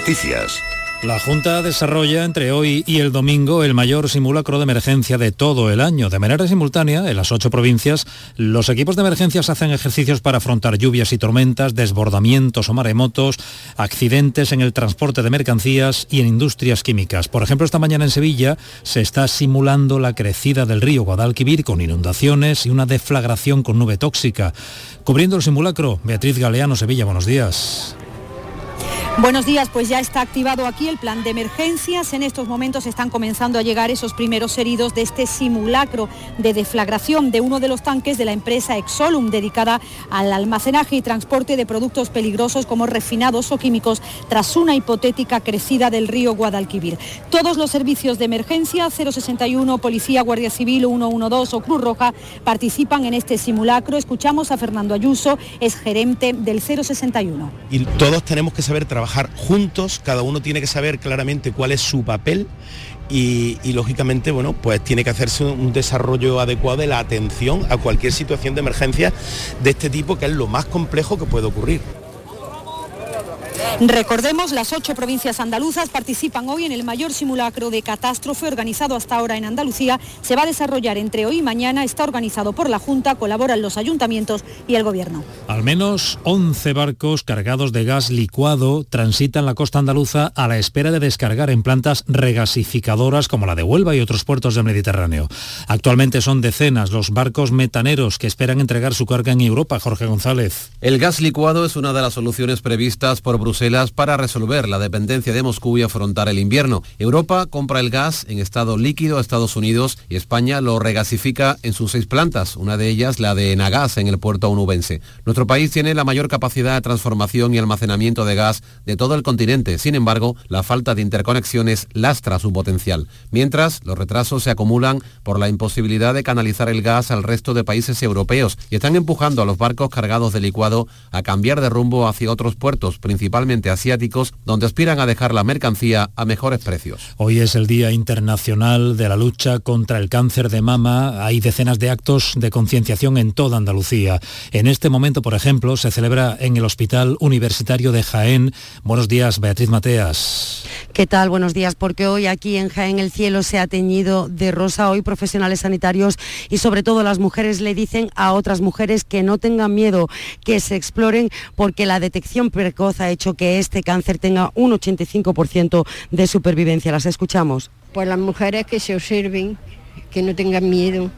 Noticias. La Junta desarrolla entre hoy y el domingo el mayor simulacro de emergencia de todo el año. De manera simultánea, en las ocho provincias, los equipos de emergencias hacen ejercicios para afrontar lluvias y tormentas, desbordamientos o maremotos, accidentes en el transporte de mercancías y en industrias químicas. Por ejemplo, esta mañana en Sevilla se está simulando la crecida del río Guadalquivir con inundaciones y una deflagración con nube tóxica. Cubriendo el simulacro, Beatriz Galeano, Sevilla, buenos días. Buenos días, pues ya está activado aquí el plan de emergencias. En estos momentos están comenzando a llegar esos primeros heridos de este simulacro de deflagración de uno de los tanques de la empresa Exolum, dedicada al almacenaje y transporte de productos peligrosos como refinados o químicos, tras una hipotética crecida del río Guadalquivir. Todos los servicios de emergencia, 061, Policía, Guardia Civil, 112 o Cruz Roja, participan en este simulacro. Escuchamos a Fernando Ayuso, es gerente del 061. Y todos tenemos que saber trabajar juntos, cada uno tiene que saber claramente cuál es su papel y, y, lógicamente, bueno, pues tiene que hacerse un desarrollo adecuado de la atención a cualquier situación de emergencia de este tipo, que es lo más complejo que puede ocurrir. Recordemos, las ocho provincias andaluzas participan hoy en el mayor simulacro de catástrofe organizado hasta ahora en Andalucía. Se va a desarrollar entre hoy y mañana, está organizado por la Junta, colaboran los ayuntamientos y el Gobierno. Al menos 11 barcos cargados de gas licuado transitan la costa andaluza a la espera de descargar en plantas regasificadoras como la de Huelva y otros puertos del Mediterráneo. Actualmente son decenas los barcos metaneros que esperan entregar su carga en Europa. Jorge González. El gas licuado es una de las soluciones previstas por Bruselas para resolver la dependencia de Moscú y afrontar el invierno. Europa compra el gas en estado líquido a Estados Unidos y España lo regasifica en sus seis plantas, una de ellas la de Nagas en el puerto onubense. Nuestro país tiene la mayor capacidad de transformación y almacenamiento de gas de todo el continente. Sin embargo, la falta de interconexiones lastra su potencial. Mientras, los retrasos se acumulan por la imposibilidad de canalizar el gas al resto de países europeos y están empujando a los barcos cargados de licuado a cambiar de rumbo hacia otros puertos, principalmente asiáticos, donde aspiran a dejar la mercancía a mejores precios. Hoy es el Día Internacional de la Lucha contra el Cáncer de Mama. Hay decenas de actos de concienciación en toda Andalucía. En este momento, por ejemplo, se celebra en el Hospital Universitario de Jaén. Buenos días, Beatriz Mateas. ¿Qué tal? Buenos días, porque hoy aquí en Jaén el cielo se ha teñido de rosa. Hoy profesionales sanitarios y sobre todo las mujeres le dicen a otras mujeres que no tengan miedo, que se exploren, porque la detección precoz ha hecho que este cáncer tenga un 85% de supervivencia. Las escuchamos. Pues las mujeres que se observen, que no tengan miedo,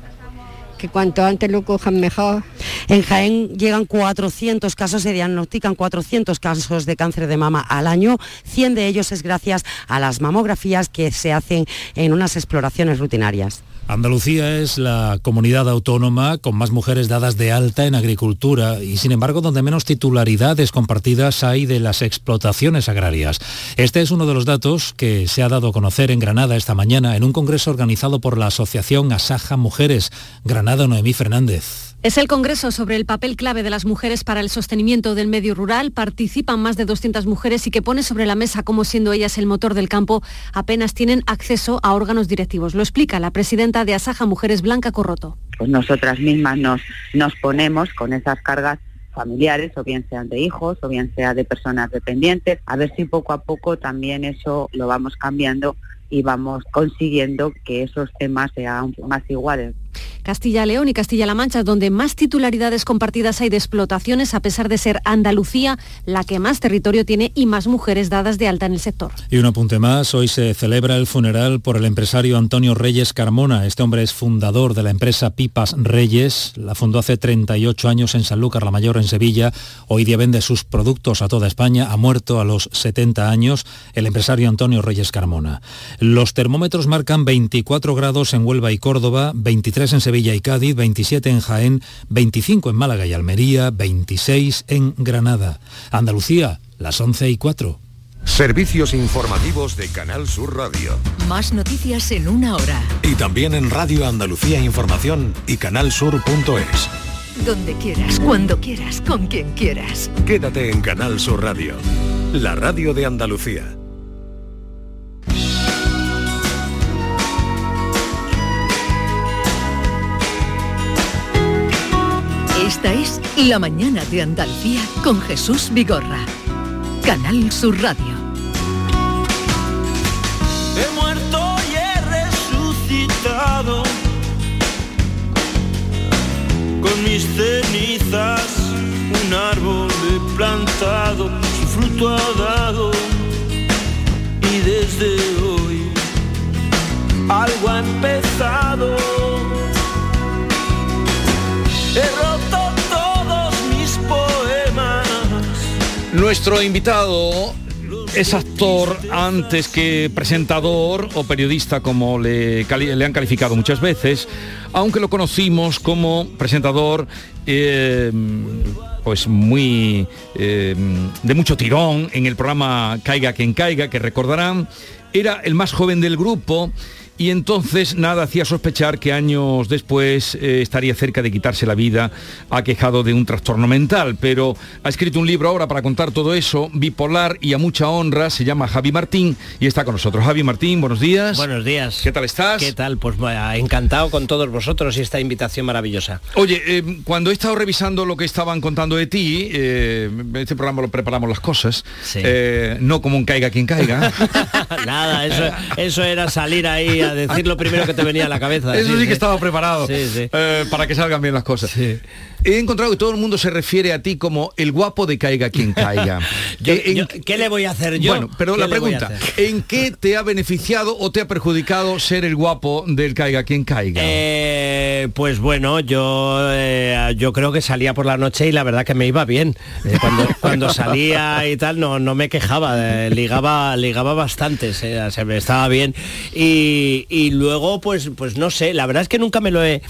que cuanto antes lo cojan mejor. En Jaén llegan 400 casos, se diagnostican 400 casos de cáncer de mama al año. 100 de ellos es gracias a las mamografías que se hacen en unas exploraciones rutinarias. Andalucía es la comunidad autónoma con más mujeres dadas de alta en agricultura y sin embargo donde menos titularidades compartidas hay de las explotaciones agrarias. Este es uno de los datos que se ha dado a conocer en Granada esta mañana en un congreso organizado por la Asociación Asaja Mujeres. Granada Noemí Fernández. Es el Congreso sobre el papel clave de las mujeres para el sostenimiento del medio rural. Participan más de 200 mujeres y que pone sobre la mesa cómo siendo ellas el motor del campo, apenas tienen acceso a órganos directivos. Lo explica la presidenta de Asaja Mujeres, Blanca Corroto. Pues nosotras mismas nos, nos ponemos con esas cargas familiares, o bien sean de hijos, o bien sea de personas dependientes, a ver si poco a poco también eso lo vamos cambiando y vamos consiguiendo que esos temas sean más iguales. Castilla León y Castilla-La Mancha, donde más titularidades compartidas hay de explotaciones, a pesar de ser Andalucía la que más territorio tiene y más mujeres dadas de alta en el sector. Y un apunte más, hoy se celebra el funeral por el empresario Antonio Reyes Carmona. Este hombre es fundador de la empresa Pipas Reyes, la fundó hace 38 años en Sanlúcar la Mayor, en Sevilla. Hoy día vende sus productos a toda España, ha muerto a los 70 años el empresario Antonio Reyes Carmona. Los termómetros marcan 24 grados en Huelva y Córdoba, 23 en Sevilla y Cádiz, 27 en Jaén, 25 en Málaga y Almería, 26 en Granada. Andalucía, las 11 y 4. Servicios informativos de Canal Sur Radio. Más noticias en una hora. Y también en Radio Andalucía Información y canalsur.es. Donde quieras, cuando quieras, con quien quieras. Quédate en Canal Sur Radio, la radio de Andalucía. Esta es La Mañana de Andalucía con Jesús Vigorra. Canal Sur Radio. He muerto y he resucitado con mis cenizas un árbol he plantado, su fruto ha dado y desde hoy algo ha empezado. Nuestro invitado es actor antes que presentador o periodista como le, han calificado muchas veces, aunque lo conocimos como presentador eh, pues muy eh, de mucho tirón en el programa Caiga quien caiga, que recordarán, era el más joven del grupo y entonces nada hacía sospechar que años después eh, estaría cerca de quitarse la vida, aquejado de un trastorno mental, pero ha escrito un libro ahora para contar todo eso, bipolar y a mucha honra, se llama Javi Martín y está con nosotros. Javi Martín, buenos días. Buenos días. ¿Qué tal estás? ¿Qué tal? Pues encantado con todos vosotros y esta invitación maravillosa. Oye, eh, cuando he estado revisando lo que estaban contando de ti, eh, este programa lo preparamos las cosas, eh, no como un caiga quien caiga. Nada, eso, eso era salir ahí a decir lo primero que te venía a la cabeza. Eso sí, que estaba preparado eh, para que salgan bien las cosas. He encontrado que todo el mundo se refiere a ti como el guapo de caiga quien caiga. Yo- Eh, en- yo- ¿Qué le voy a hacer yo? Bueno, pero ¿Qué la pregunta? ¿en qué te ha beneficiado o te ha perjudicado ser el guapo del caiga quien caiga? Eh, pues bueno, yo eh, yo creo que salía por la noche y la verdad que me iba bien. Eh, cuando, cuando salía y tal no, no me quejaba, ligaba, ligaba bastante, se me estaba bien. Y, y luego, pues, pues no sé, la verdad es que nunca me lo he.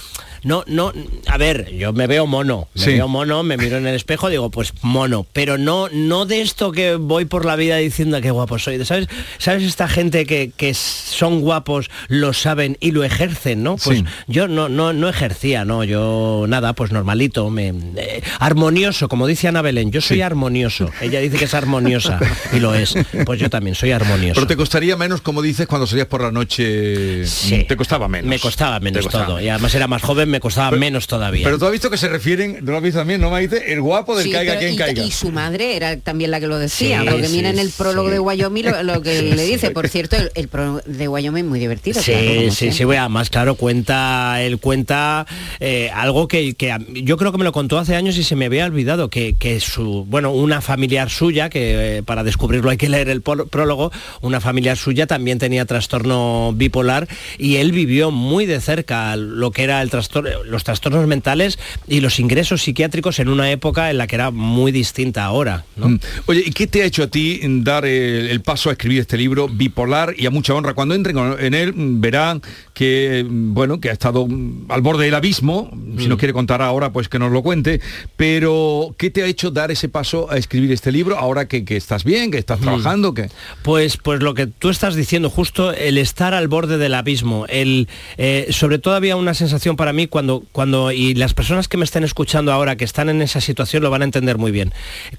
No, no, a ver, yo me veo mono, me Sí. veo mono, me miro en el espejo, digo, pues mono, pero no, no de esto que voy por la vida diciendo qué guapo soy. ¿Sabes? ¿Sabes esta gente que, que son guapos, lo saben y lo ejercen, ¿no? Pues Sí. yo no, no, no ejercía, no, yo nada, pues normalito, me, eh, armonioso, como dice Ana Belén, yo soy armonioso. Ella dice que es armoniosa y lo es. Pues yo también soy armonioso. Pero te costaría menos, como dices, cuando salías por la noche. Sí. Te costaba menos. Me costaba menos costaba todo. Y además era más joven, me costaba menos todavía. Pero tú has visto que se refieren, ¿no lo has visto también, no Maite? El guapo del Sí, caiga pero quien y, caiga. y su madre era también la que lo decía, Sí, porque sí, mira en el prólogo sí. de Wyoming lo, lo que le dice. Por cierto, el, el prólogo de Wyoming muy divertido. Sí, claro, sí, sí, bueno, además, claro, cuenta, él cuenta eh, algo que, que a- yo creo que me lo contó hace años y se me había olvidado, que, que su, bueno, una familiar suya, que eh, para descubrirlo hay que leer el prólogo, una familiar suya también tenía trastorno bipolar y él vivió muy de cerca lo que era el trastorno, los trastornos mentales y los ingresos psiquiátricos en una época en la que era muy distinta ahora. ¿no? Mm. Oye, ¿y qué te ha hecho a ti dar el, el paso a escribir este libro, Bipolar y a mucha honra? Cuando entren en él mm, verán que, mm, bueno, que ha estado mm, al borde del abismo, si nos quiere contar ahora, pues que nos lo cuente, pero ¿qué te ha hecho dar ese paso a escribir este libro ahora que, que estás bien, que estás trabajando? Que... Pues, pues lo que tú estás diciendo, justo el estar al borde del abismo, el, eh, sobre todo había una sensación para mí cuando, cuando, y las personas que me estén escuchando ahora, que están en esa situación, lo van a entender muy bien.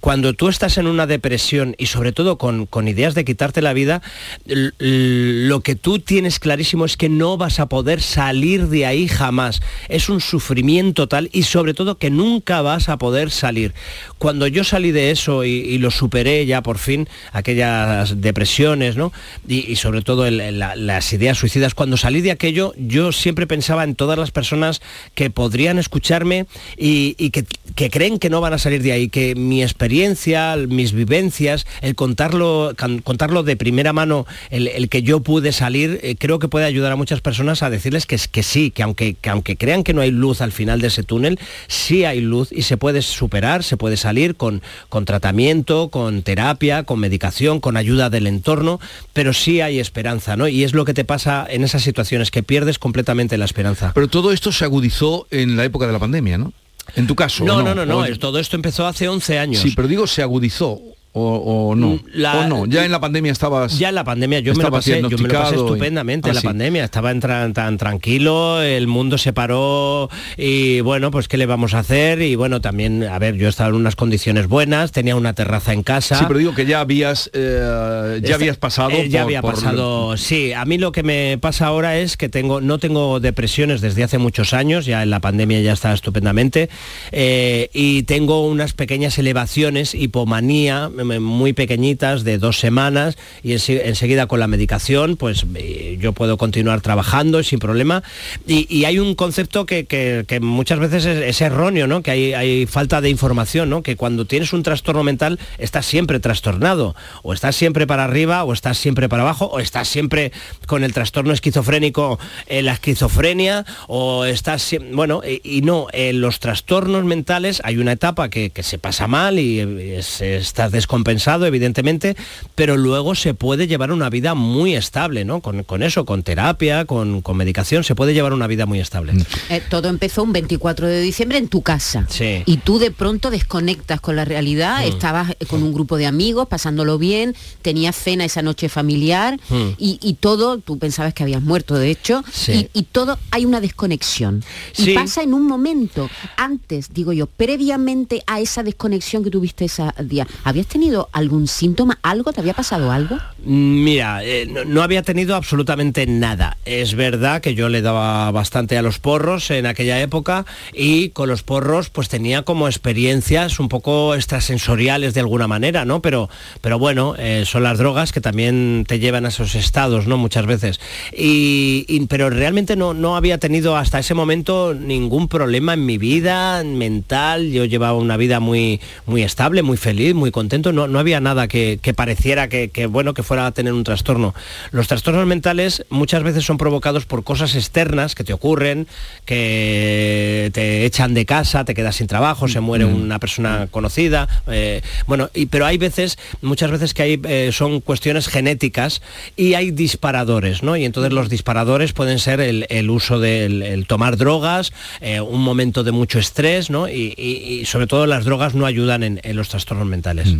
Cuando tú estás en una depresión y sobre todo con, con ideas de quitarte la vida, lo que tú tienes clarísimo es que no vas a poder salir de ahí jamás. Es un sufrimiento tal y sobre todo que nunca vas a poder salir. Cuando yo salí de eso y, lo superé ya por fin, aquellas depresiones, ¿no? Y, sobre todo las ideas suicidas, cuando salí de aquello, yo siempre pensaba en todas las personas que podrían escucharme y, que, creen que no van a salir de ahí, que mi experiencia, mis vivencias, el contarlo, de primera mano, el, que yo pude salir, eh, creo que puede ayudar a muchas personas a decirles que, que sí, que aunque, que aunque crean que no hay luz al final de ese túnel, sí hay luz y se puede superar, se puede salir con, con tratamiento, con terapia, con medicación, con ayuda del entorno, pero sí hay esperanza, ¿no? Y es lo que te pasa en esas situaciones, que pierdes completamente la esperanza. Pero todo esto se agudizó en la época de la pandemia, ¿no? En tu caso. No, ¿o no, no, no, todo esto empezó hace 11 años. Sí, pero digo, se agudizó. O, o no. Mm, La- o no. Ya en la pandemia estabas. Ya en la pandemia yo me lo pasé, yo me lo pasé y- estupendamente Ah, en la sí. pandemia, estaba en tan tranquilo, el mundo se paró y bueno, pues qué le vamos a hacer y bueno, también, a ver, yo estaba en unas condiciones buenas, tenía una terraza en casa. Sí, pero digo que ya habías, eh, ya Esta- habías pasado. eh, ya por- había por- pasado, sí. A mí lo que me pasa ahora es que tengo, no tengo depresiones desde hace muchos años, ya en la pandemia ya estaba estupendamente, eh, y tengo unas pequeñas elevaciones, hipomanía, muy pequeñitas de dos semanas y ense- enseguida con la medicación pues eh, yo puedo continuar trabajando sin problema. Y, hay un concepto que, que- muchas veces es, erróneo, ¿no? que hay, hay falta de información, ¿no? que cuando tienes un trastorno mental estás siempre trastornado, o estás siempre para arriba, o estás siempre para abajo, o estás siempre con el trastorno esquizofrénico en la esquizofrenia, o estás, bueno, y, y no, en los trastornos mentales hay una etapa que, que se pasa mal y eh, es- estás descompensado, evidentemente, pero luego se puede llevar una vida muy estable, ¿no? Con, con eso, con terapia, con, con medicación, se puede llevar una vida muy estable. Eh, todo empezó un 24 de diciembre en tu casa. Sí. Y tú de pronto desconectas con la realidad, Mm. estabas eh, con un grupo de amigos, pasándolo bien, tenías cena esa noche familiar Mm. y, y todo, tú pensabas que habías muerto, de hecho, Sí. y, y todo hay una desconexión. Sí. Y pasa en un momento, antes, digo yo, previamente a esa desconexión que tuviste ese día, ¿habías tenido algún síntoma, algo? ¿Te había pasado algo? Mira, eh, no, había tenido absolutamente nada. Es verdad que yo le daba bastante a los porros en aquella época y con los porros pues tenía como experiencias un poco extrasensoriales de alguna manera, ¿no? Pero, pero bueno, eh, son las drogas que también te llevan a esos estados, ¿no? Muchas veces. Y- pero realmente no, no había tenido hasta ese momento ningún problema en mi vida mental. Yo llevaba una vida muy, muy estable, muy feliz, muy contento. No, no había nada que, que pareciera que, que, bueno, que fuera a tener un trastorno. Los trastornos mentales muchas veces son provocados por cosas externas que te ocurren, que te echan de casa, te quedas sin trabajo, se muere una persona conocida. eh, bueno, y, pero hay veces, muchas veces que hay, eh, son cuestiones genéticas y hay disparadores, ¿no? Y entonces los disparadores pueden ser el, el uso del el tomar drogas, eh, un momento de mucho estrés, ¿no? Y, y- y sobre todo las drogas no ayudan en, en los trastornos mentales.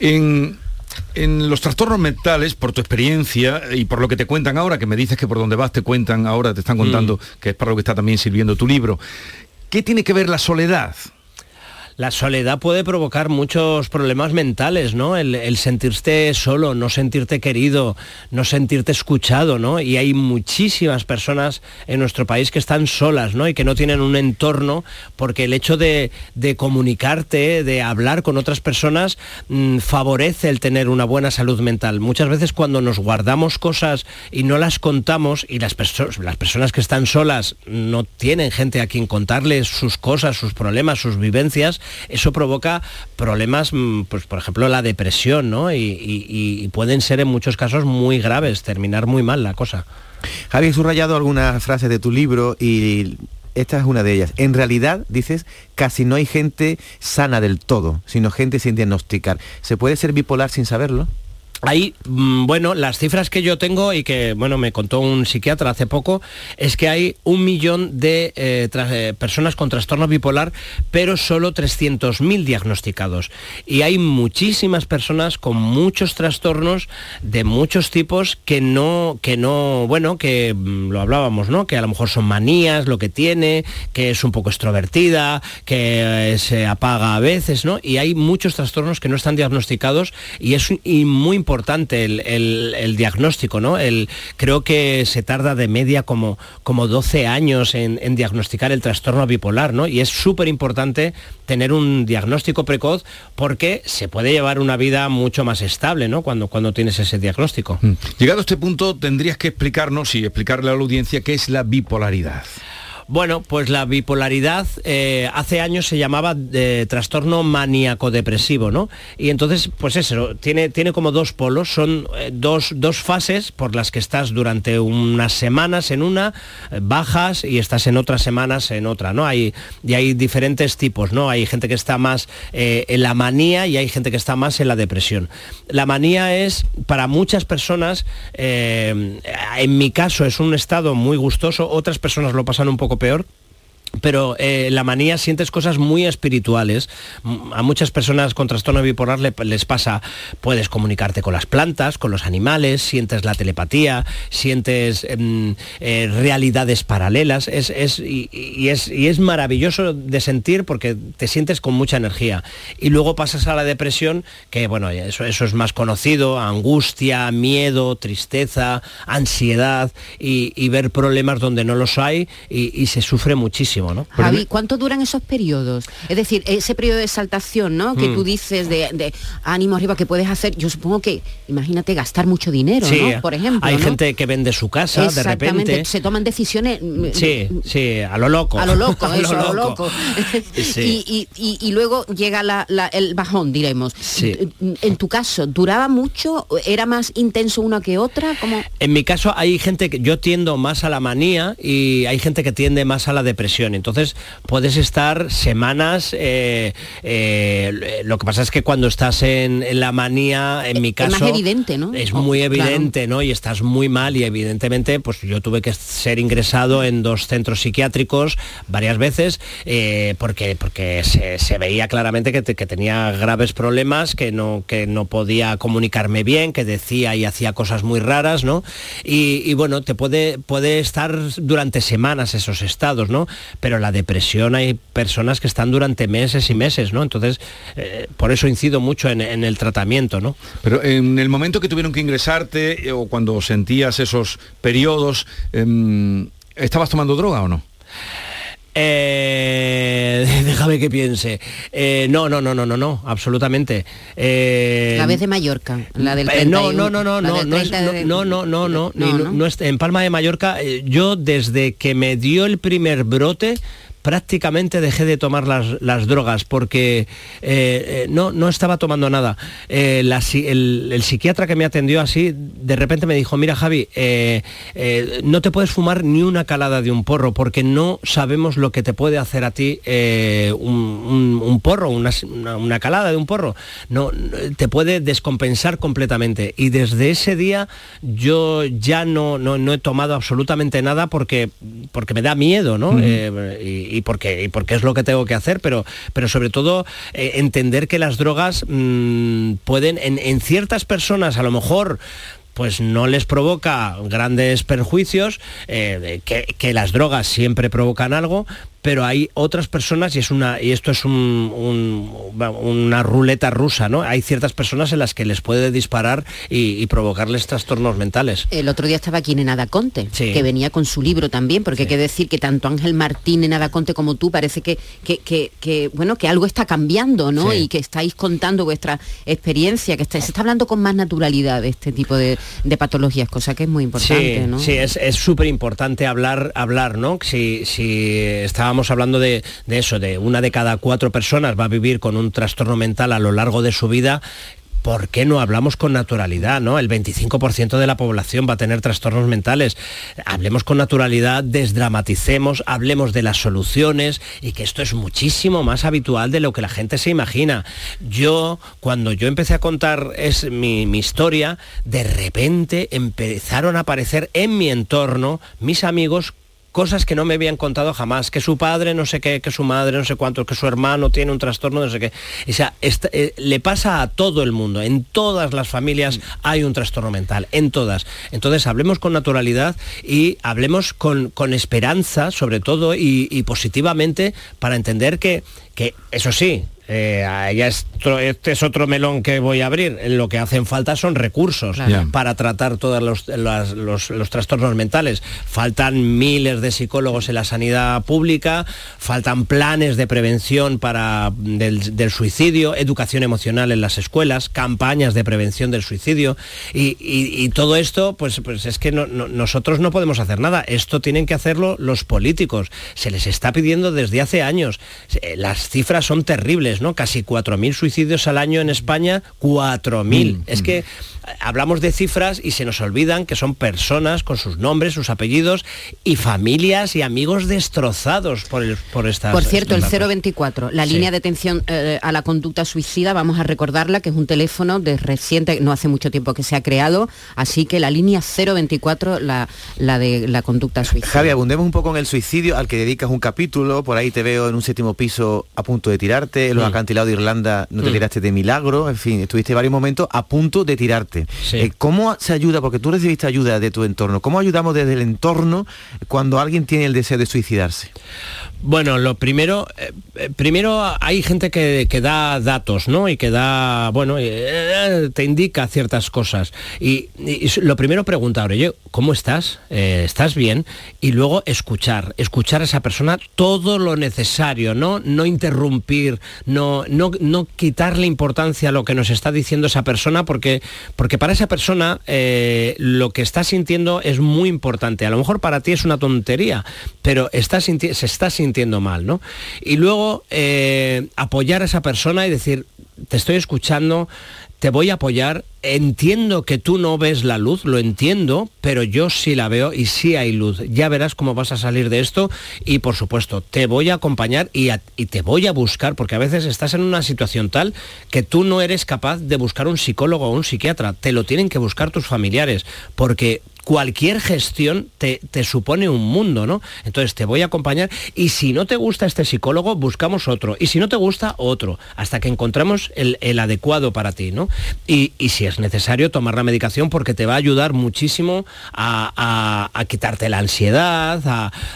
En, en los trastornos mentales, por tu experiencia y por lo que te cuentan ahora, que me dices que por donde vas te cuentan ahora, te están contando, que es para lo que está también sirviendo tu libro, ¿qué tiene que ver la soledad? La soledad puede provocar muchos problemas mentales, ¿no? El, sentirte solo, no sentirte querido, no sentirte escuchado, ¿no? Y hay muchísimas personas en nuestro país que están solas, ¿no? Y que no tienen un entorno, porque el hecho de, comunicarte, de hablar con otras personas, mm, favorece el tener una buena salud mental. Muchas veces cuando nos guardamos cosas y no las contamos, y las, las personas que están solas no tienen gente a quien contarles sus cosas, sus problemas, sus vivencias, eso provoca problemas, mm, pues por ejemplo la depresión, ¿no? Y, pueden ser en muchos casos muy graves, terminar muy mal la cosa. Javi, he subrayado algunas frases de tu libro y esta es una de ellas. En realidad, dices, casi no hay gente sana del todo, sino gente sin diagnosticar. ¿Se puede ser bipolar sin saberlo? Hay, mm, bueno, las cifras que yo tengo y que, bueno, me contó un psiquiatra hace poco, es que hay un millón de eh, eh, personas con trastorno bipolar, pero solo 300.000 diagnosticados. Y hay muchísimas personas con muchos trastornos de muchos tipos que no, que no, bueno, que mm, lo hablábamos, ¿no? Que a lo mejor son manías, lo que tiene, que es un poco extrovertida, que eh, se apaga a veces, ¿no? Y hay muchos trastornos que no están diagnosticados y es y muy importante el, el- el diagnóstico, ¿no? El, creo que se tarda de media como, como 12 años en, diagnosticar el trastorno bipolar, ¿no? Y es súper importante tener un diagnóstico precoz porque se puede llevar una vida mucho más estable, ¿no? Cuando, cuando tienes ese diagnóstico. Llegado a este punto, tendrías que explicarnos y explicarle a la audiencia qué es la bipolaridad. Bueno, pues la bipolaridad eh, hace años se llamaba eh, trastorno maníaco-depresivo, ¿no? Y entonces, pues eso, tiene, tiene como dos polos, son eh, dos, dos fases por las que estás durante unas semanas en una, bajas y estás en otras semanas en otra, ¿no? Hay, y hay diferentes tipos, ¿no? Hay gente que está más en la manía y hay gente que está más en la depresión. La manía es, para muchas personas, en mi caso es un estado muy gustoso, otras personas lo pasan un poco peor, pero eh, la manía sientes cosas muy espirituales. A muchas personas con trastorno bipolar le- les pasa, puedes comunicarte con las plantas, con los animales, sientes la telepatía, sientes em, eh, realidades paralelas. Es, es- y, y es, y es maravilloso de sentir porque te sientes con mucha energía. Y luego pasas a la depresión, que bueno, eso, eso es más conocido, angustia, miedo, tristeza, ansiedad y, y ver problemas donde no los hay y, y se sufre muchísimo. Javi, ¿cuánto duran esos periodos? Es decir, ese periodo de exaltación, ¿no? Que Mm. tú dices de, de ánimo arriba que puedes hacer, yo supongo que, imagínate, gastar mucho dinero, Sí, ¿no? Por ejemplo. hay ¿no? gente que vende su casa de repente. se toman decisiones mm, Sí, sí, a lo loco. a lo loco, A lo eso, a lo loco. loco. Sí. y, y- y- y luego llega la- la- el bajón, diremos. Sí. En tu caso, ¿duraba mucho? ¿Era más intenso una que otra? ¿Cómo? En mi caso hay gente que yo tiendo más a la manía y hay gente que tiende más a la depresión. Entonces puedes estar semanas. eh, eh, lo que pasa es que cuando estás en, en la manía, en mi Es caso. más evidente, ¿no? Es Oh, muy claro. evidente, ¿no? Y estás muy mal y evidentemente, pues yo tuve que ser ingresado en dos centros psiquiátricos varias veces eh, porque, porque se, se veía claramente que, te- que tenía graves problemas, que no, que no podía comunicarme bien, que decía y hacía cosas muy raras, ¿no? Y, y bueno, te puede, puede estar durante semanas esos estados, ¿no? Pero la depresión hay personas que están durante meses y meses, ¿no? Entonces, eh, por eso incido mucho en, el tratamiento, ¿no? Pero en el momento que tuvieron que ingresarte eh, o cuando sentías esos periodos, em, ¿estabas tomando droga o no? Eh, déjame que piense. Eh, no, no, no, no, no, no, absolutamente. Eh, La vez de Mallorca, la del eh, no, 31, no, no, no, no, no, es- 30 de- no, no, no, no, No, no, ¿no? no es- en Palma de Mallorca, eh, yo desde que me dio el primer brote, prácticamente dejé de tomar las, las drogas porque eh, eh, no, no estaba tomando nada. Eh, el, psiquiatra que me atendió así, de repente me dijo, mira Javi, no te puedes fumar ni una calada de un porro porque no sabemos lo que te puede hacer a ti un, un- un porro, una, una- calada de un porro. No, te puede descompensar completamente. Y desde ese día yo ya no, no, no he tomado absolutamente nada porque, porque me da miedo, ¿no? Eh, y, y porque, y porque es lo que tengo que hacer, pero, pero sobre todo eh, entender que las drogas mm, pueden, en, en ciertas personas a lo mejor pues no les provoca grandes perjuicios, eh, que las drogas siempre provocan algo, pero hay otras personas, y, es una, y esto es un- un- una ruleta rusa, ¿no? Hay ciertas personas en las que les puede disparar y, y provocarles trastornos mentales. El otro día estaba aquí Nenada Conte, Sí. que venía con su libro también, porque hay que decir que tanto Ángel Martín, Nenada Conte como tú, parece que, que, que- que,, bueno, que algo está cambiando, ¿no? Sí. Y que estáis contando vuestra experiencia, que está- se está hablando con más naturalidad de este tipo de, de patologías, cosa que es muy importante, sí, ¿no? sí, es es súper importante hablar, hablar, ¿no? Si, si estábamos hablando de, de eso, de una de cada cuatro personas va a vivir con un trastorno mental a lo largo de su vida, ¿Por qué no hablamos con naturalidad? ¿no? El 25% de la población va a tener trastornos mentales. Hablemos con naturalidad, desdramaticemos, hablemos de las soluciones y que esto es muchísimo más habitual de lo que la gente se imagina. Yo, cuando yo empecé a contar es mi, mi historia, de repente empezaron a aparecer en mi entorno mis amigos cosas que no me habían contado jamás, que su padre no sé qué, que su madre no sé cuánto, que su hermano tiene un trastorno no sé qué. O sea, eh, le pasa a todo el mundo, en todas las familias hay un trastorno mental, en todas. Entonces hablemos con naturalidad y hablemos con, con esperanza, sobre todo, y, y positivamente, para entender que, que eso sí, eh, ya es este es otro melón que voy a abrir. Lo que hacen falta son recursos Claro. Para tratar todos los, los- los trastornos mentales. Faltan miles de psicólogos en la sanidad pública, faltan planes de prevención para, del, del suicidio, educación emocional en las escuelas, campañas de prevención del suicidio y, y- y todo esto, pues, pues es que no- no- nosotros no podemos hacer nada. Esto tienen que hacerlo los políticos. Se les está pidiendo desde hace años. Eh, Las cifras son terribles, ¿no? Casi 4.000 suicidios al año en España, 4.000. Mm, es que eh, hablamos de cifras y se nos olvidan que son personas con sus nombres, sus apellidos y familias y amigos destrozados por, el, por estas... Por cierto, el estas- 024, la Sí. línea de atención eh, a la conducta suicida, vamos a recordarla, que es un teléfono de reciente, no hace mucho tiempo que se ha creado, así que la línea 024, la, la de la conducta suicida. Javi, abundemos un poco en el suicidio al que dedicas un capítulo, por ahí te veo en un séptimo piso a punto de tirarte, en los los acantilados de Irlanda no te Mm. tiraste de milagro, en fin, estuviste varios momentos a punto de tirarte. Eh, ¿Cómo se ayuda? Porque tú recibiste ayuda de tu entorno. ¿Cómo ayudamos desde el entorno cuando alguien tiene el deseo de suicidarse? Bueno, lo primero, eh, eh, primero hay gente que, que da datos, ¿no? Y que da, bueno, eh, te indica ciertas cosas. Y, lo primero preguntar, oye, ¿cómo estás? ¿Estás bien? Y luego escuchar, escuchar a esa persona todo lo necesario, ¿no? No interrumpir, no, no, no quitarle importancia a lo que nos está diciendo esa persona, porque, porque para esa persona lo que está sintiendo es muy importante. A lo mejor para ti es una tontería, pero está se está sintiendo mal, ¿no? Y luego eh, apoyar a esa persona y decir, te estoy escuchando, te voy a apoyar, entiendo que tú no ves la luz, lo entiendo, pero yo sí la veo y sí hay luz. Ya verás cómo vas a salir de esto y por supuesto te voy a acompañar y, te voy a buscar, porque a veces estás en una situación tal que tú no eres capaz de buscar un psicólogo o un psiquiatra, te lo tienen que buscar tus familiares, porque cualquier gestión te, supone un mundo, ¿no? Entonces te voy a acompañar y si no te gusta este psicólogo, buscamos otro. Y si no te gusta, otro, hasta que encontremos el, el adecuado para ti, ¿no? Y, y si es necesario, tomar la medicación porque te va a ayudar muchísimo a, a- a quitarte la ansiedad,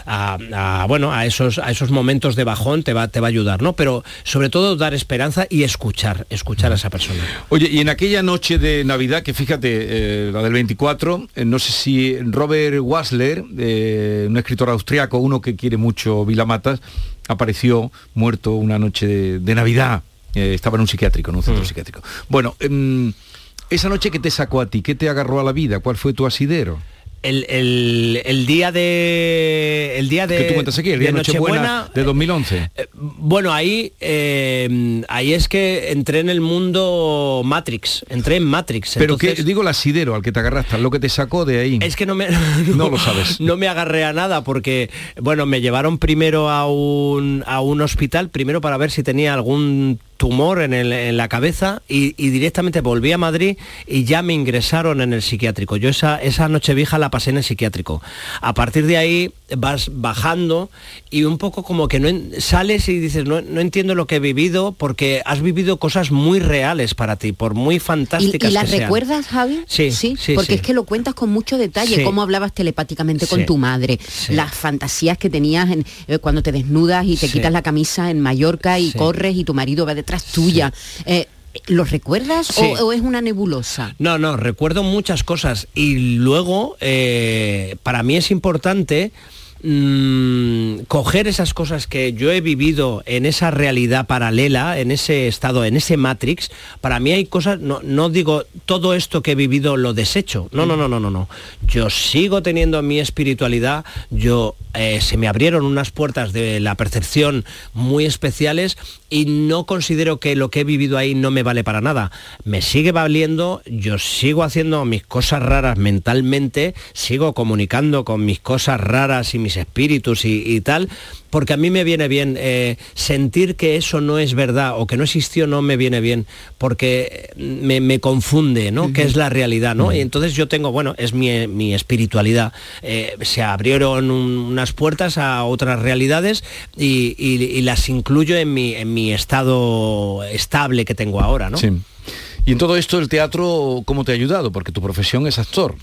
a, bueno, a esos, a esos momentos de bajón te va, te va a ayudar, ¿no? Pero sobre todo dar esperanza y escuchar, escuchar a esa persona. Oye, y en aquella noche de Navidad, que fíjate, eh, la del 24, eh, no sé si Robert Wasler, eh, un escritor austriaco, uno que quiere mucho Vilamatas, apareció muerto una noche de, de Navidad. Eh, estaba en un psiquiátrico, en un centro psiquiátrico. Bueno, em, esa noche que te sacó a ti, ¿qué te agarró a la vida? ¿Cuál fue tu asidero? El, el- el día de el día de que tú cuentas aquí, el día de Nochebuena de 2011. Bueno, ahí, eh, ahí es que entré en el mundo Matrix, entré en Matrix. Pero entonces- que digo el asidero al que te agarraste, lo que te sacó de ahí. Es que no me... No lo sabes. No me agarré a nada porque, bueno, me llevaron primero a un, a un hospital, primero para ver si tenía algún tumor en, el- en la cabeza y, y directamente volví a Madrid y ya me ingresaron en el psiquiátrico. Yo esa, esa noche vieja la pasé en el psiquiátrico. A partir de ahí vas bajando y un poco como que no sales y dices, no, no entiendo lo que he vivido porque has vivido cosas muy reales para ti, por muy ¿Y, fantásticas y las que sean. recuerdas, Javi? Sí, sí, Porque sí. es que lo cuentas con mucho detalle, Sí. cómo hablabas telepáticamente con tu madre, las fantasías que tenías en- eh, cuando te desnudas y te quitas la camisa en Mallorca y corres y tu marido va detrás tuya. Eh, ¿Los recuerdas Sí. o, o es una nebulosa? No, no, recuerdo muchas cosas y luego eh, para mí es importante mm, coger esas cosas que yo he vivido en esa realidad paralela, en ese estado, en ese Matrix. Para mí hay cosas, no, no digo todo esto que he vivido lo desecho. No, no, no, no, no, no. Yo sigo teniendo mi espiritualidad. Yo eh, se me abrieron unas puertas de la percepción muy especiales y no considero que lo que he vivido ahí no me vale para nada. Me sigue valiendo, yo sigo haciendo mis cosas raras mentalmente, sigo comunicando con mis cosas raras y mis espíritus y, y tal, porque a mí me viene bien eh, sentir que eso no es verdad o que no existió no me viene bien, porque me, me confunde, ¿no? Que es la realidad, ¿no? Y entonces yo tengo, bueno, es mi, mi espiritualidad. Eh, se abrieron un- unas puertas a otras realidades y, y- y las incluyo en mi, en mi estado estable que tengo ahora, ¿no? Sí. Y en todo esto el teatro, ¿cómo te ha ayudado? Porque tu profesión es actor.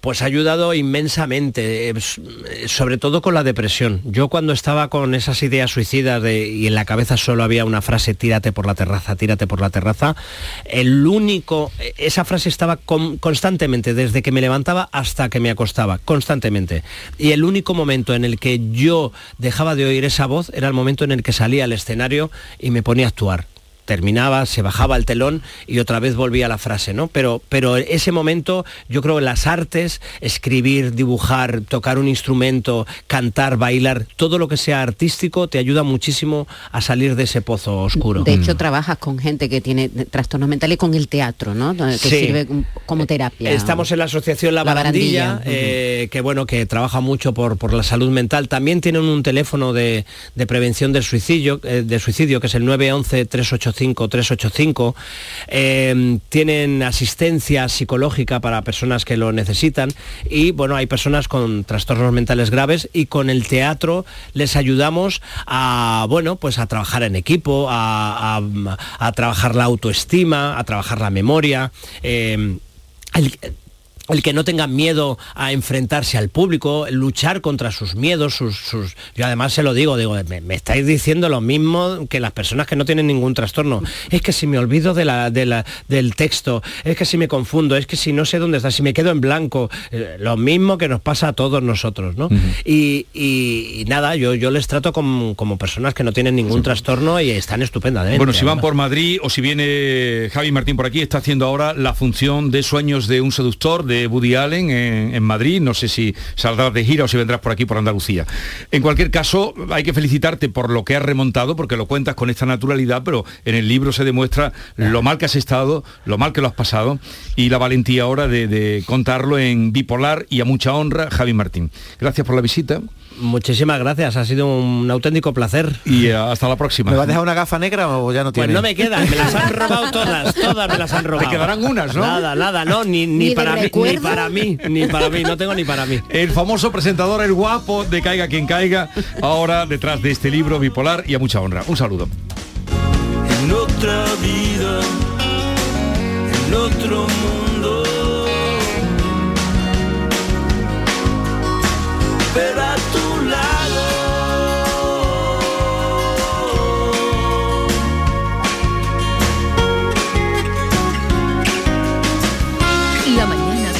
Pues ha ayudado inmensamente, eh, eh, sobre todo con la depresión. Yo cuando estaba con esas ideas suicidas y en la cabeza solo había una frase, tírate por la terraza, tírate por la terraza, el único, eh, esa frase estaba con- constantemente, desde que me levantaba hasta que me acostaba, constantemente. Y el único momento en el que yo dejaba de oír esa voz era el momento en el que salía al escenario y me ponía a actuar terminaba, se bajaba el telón y otra vez volvía la frase, ¿no? Pero, pero ese momento, yo creo que las artes, escribir, dibujar, tocar un instrumento, cantar, bailar, todo lo que sea artístico te ayuda muchísimo a salir de ese pozo oscuro. De hecho, trabajas con gente que tiene trastornos mentales con el teatro, ¿no? Que Sí. sirve como terapia. Estamos en la asociación La, La Barandilla, Barandilla, eh, que bueno, que trabaja mucho por, por la salud mental. También tienen un teléfono de, de prevención del suicidio, eh, de suicidio, que es el 911 385 985-385. Eh, tienen asistencia psicológica para personas que lo necesitan y bueno, hay personas con trastornos mentales graves y con el teatro les ayudamos a, bueno, pues a trabajar en equipo, a, trabajar la autoestima, a trabajar la memoria. El que no tengan miedo a enfrentarse al público, luchar contra sus miedos, sus, sus... yo además se lo digo, digo, me, estáis diciendo lo mismo que las personas que no tienen ningún trastorno. Es que si me olvido de la, del texto, es que si me confundo, es que si no sé dónde está, si me quedo en blanco, eh, lo mismo que nos pasa a todos nosotros, ¿no? y, nada, yo, yo les trato como, personas que no tienen ningún trastorno y están estupendamente. Bueno, si van por Madrid o si viene Javi Martín por aquí, está haciendo ahora la función de Sueños de un seductor, de Woody Allen en, Madrid. No sé si saldrás de gira o si vendrás por aquí, por Andalucía. En cualquier caso, hay que felicitarte por lo que has remontado, porque lo cuentas con esta naturalidad, pero en el libro se demuestra lo mal que has estado, lo mal que lo has pasado y la valentía ahora de, de contarlo en bipolar y a mucha honra, Javi Martín. Gracias por la visita. Muchísimas gracias, ha sido un auténtico placer. Y eh, hasta la próxima. ¿Me vas a dejar una gafa negra o ya no tiene? Pues no me quedan, me las han robado todas, todas me las han robado. Te quedarán unas, ¿no? Nada, nada, no, ni, para mí, ni para mí, ni para mí, no tengo ni para mí. El famoso presentador, el guapo de Caiga quien caiga, ahora detrás de este libro bipolar y a mucha honra. Un saludo. En otra vida, en otro mundo.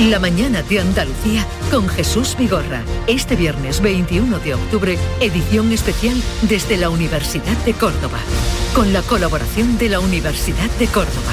La mañana de Andalucía con Jesús Vigorra. Este viernes 21 de octubre, edición especial desde la Universidad de Córdoba. Con la colaboración de la Universidad de Córdoba.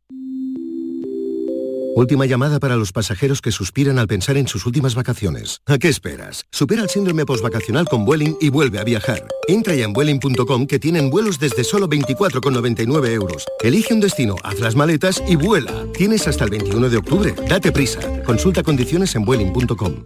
Última llamada para los pasajeros que suspiran al pensar en sus últimas vacaciones. ¿A qué esperas? Supera el síndrome postvacacional con Vueling y vuelve a viajar. Entra ya en Vueling.com que tienen vuelos desde solo 24,99 euros. Elige un destino, haz las maletas y vuela. Tienes hasta el 21 de octubre. Date prisa. Consulta condiciones en Vueling.com.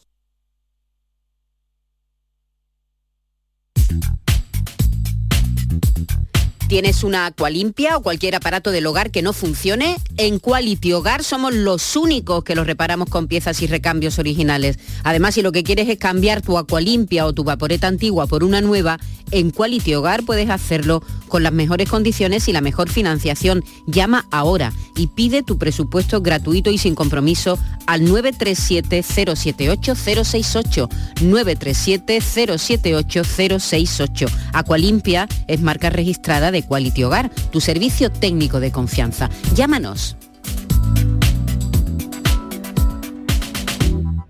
thank you ¿Tienes una Aqualimpia o cualquier aparato del hogar que no funcione? En Quality Hogar somos los únicos que los reparamos con piezas y recambios originales. Además, si lo que quieres es cambiar tu Aqualimpia o tu vaporeta antigua por una nueva, en Quality Hogar puedes hacerlo con las mejores condiciones y la mejor financiación. Llama ahora y pide tu presupuesto gratuito y sin compromiso al 937-078-068. 937-078-068. Aqualimpia es marca registrada de Quality Hogar, tu servicio técnico de confianza. Llámanos.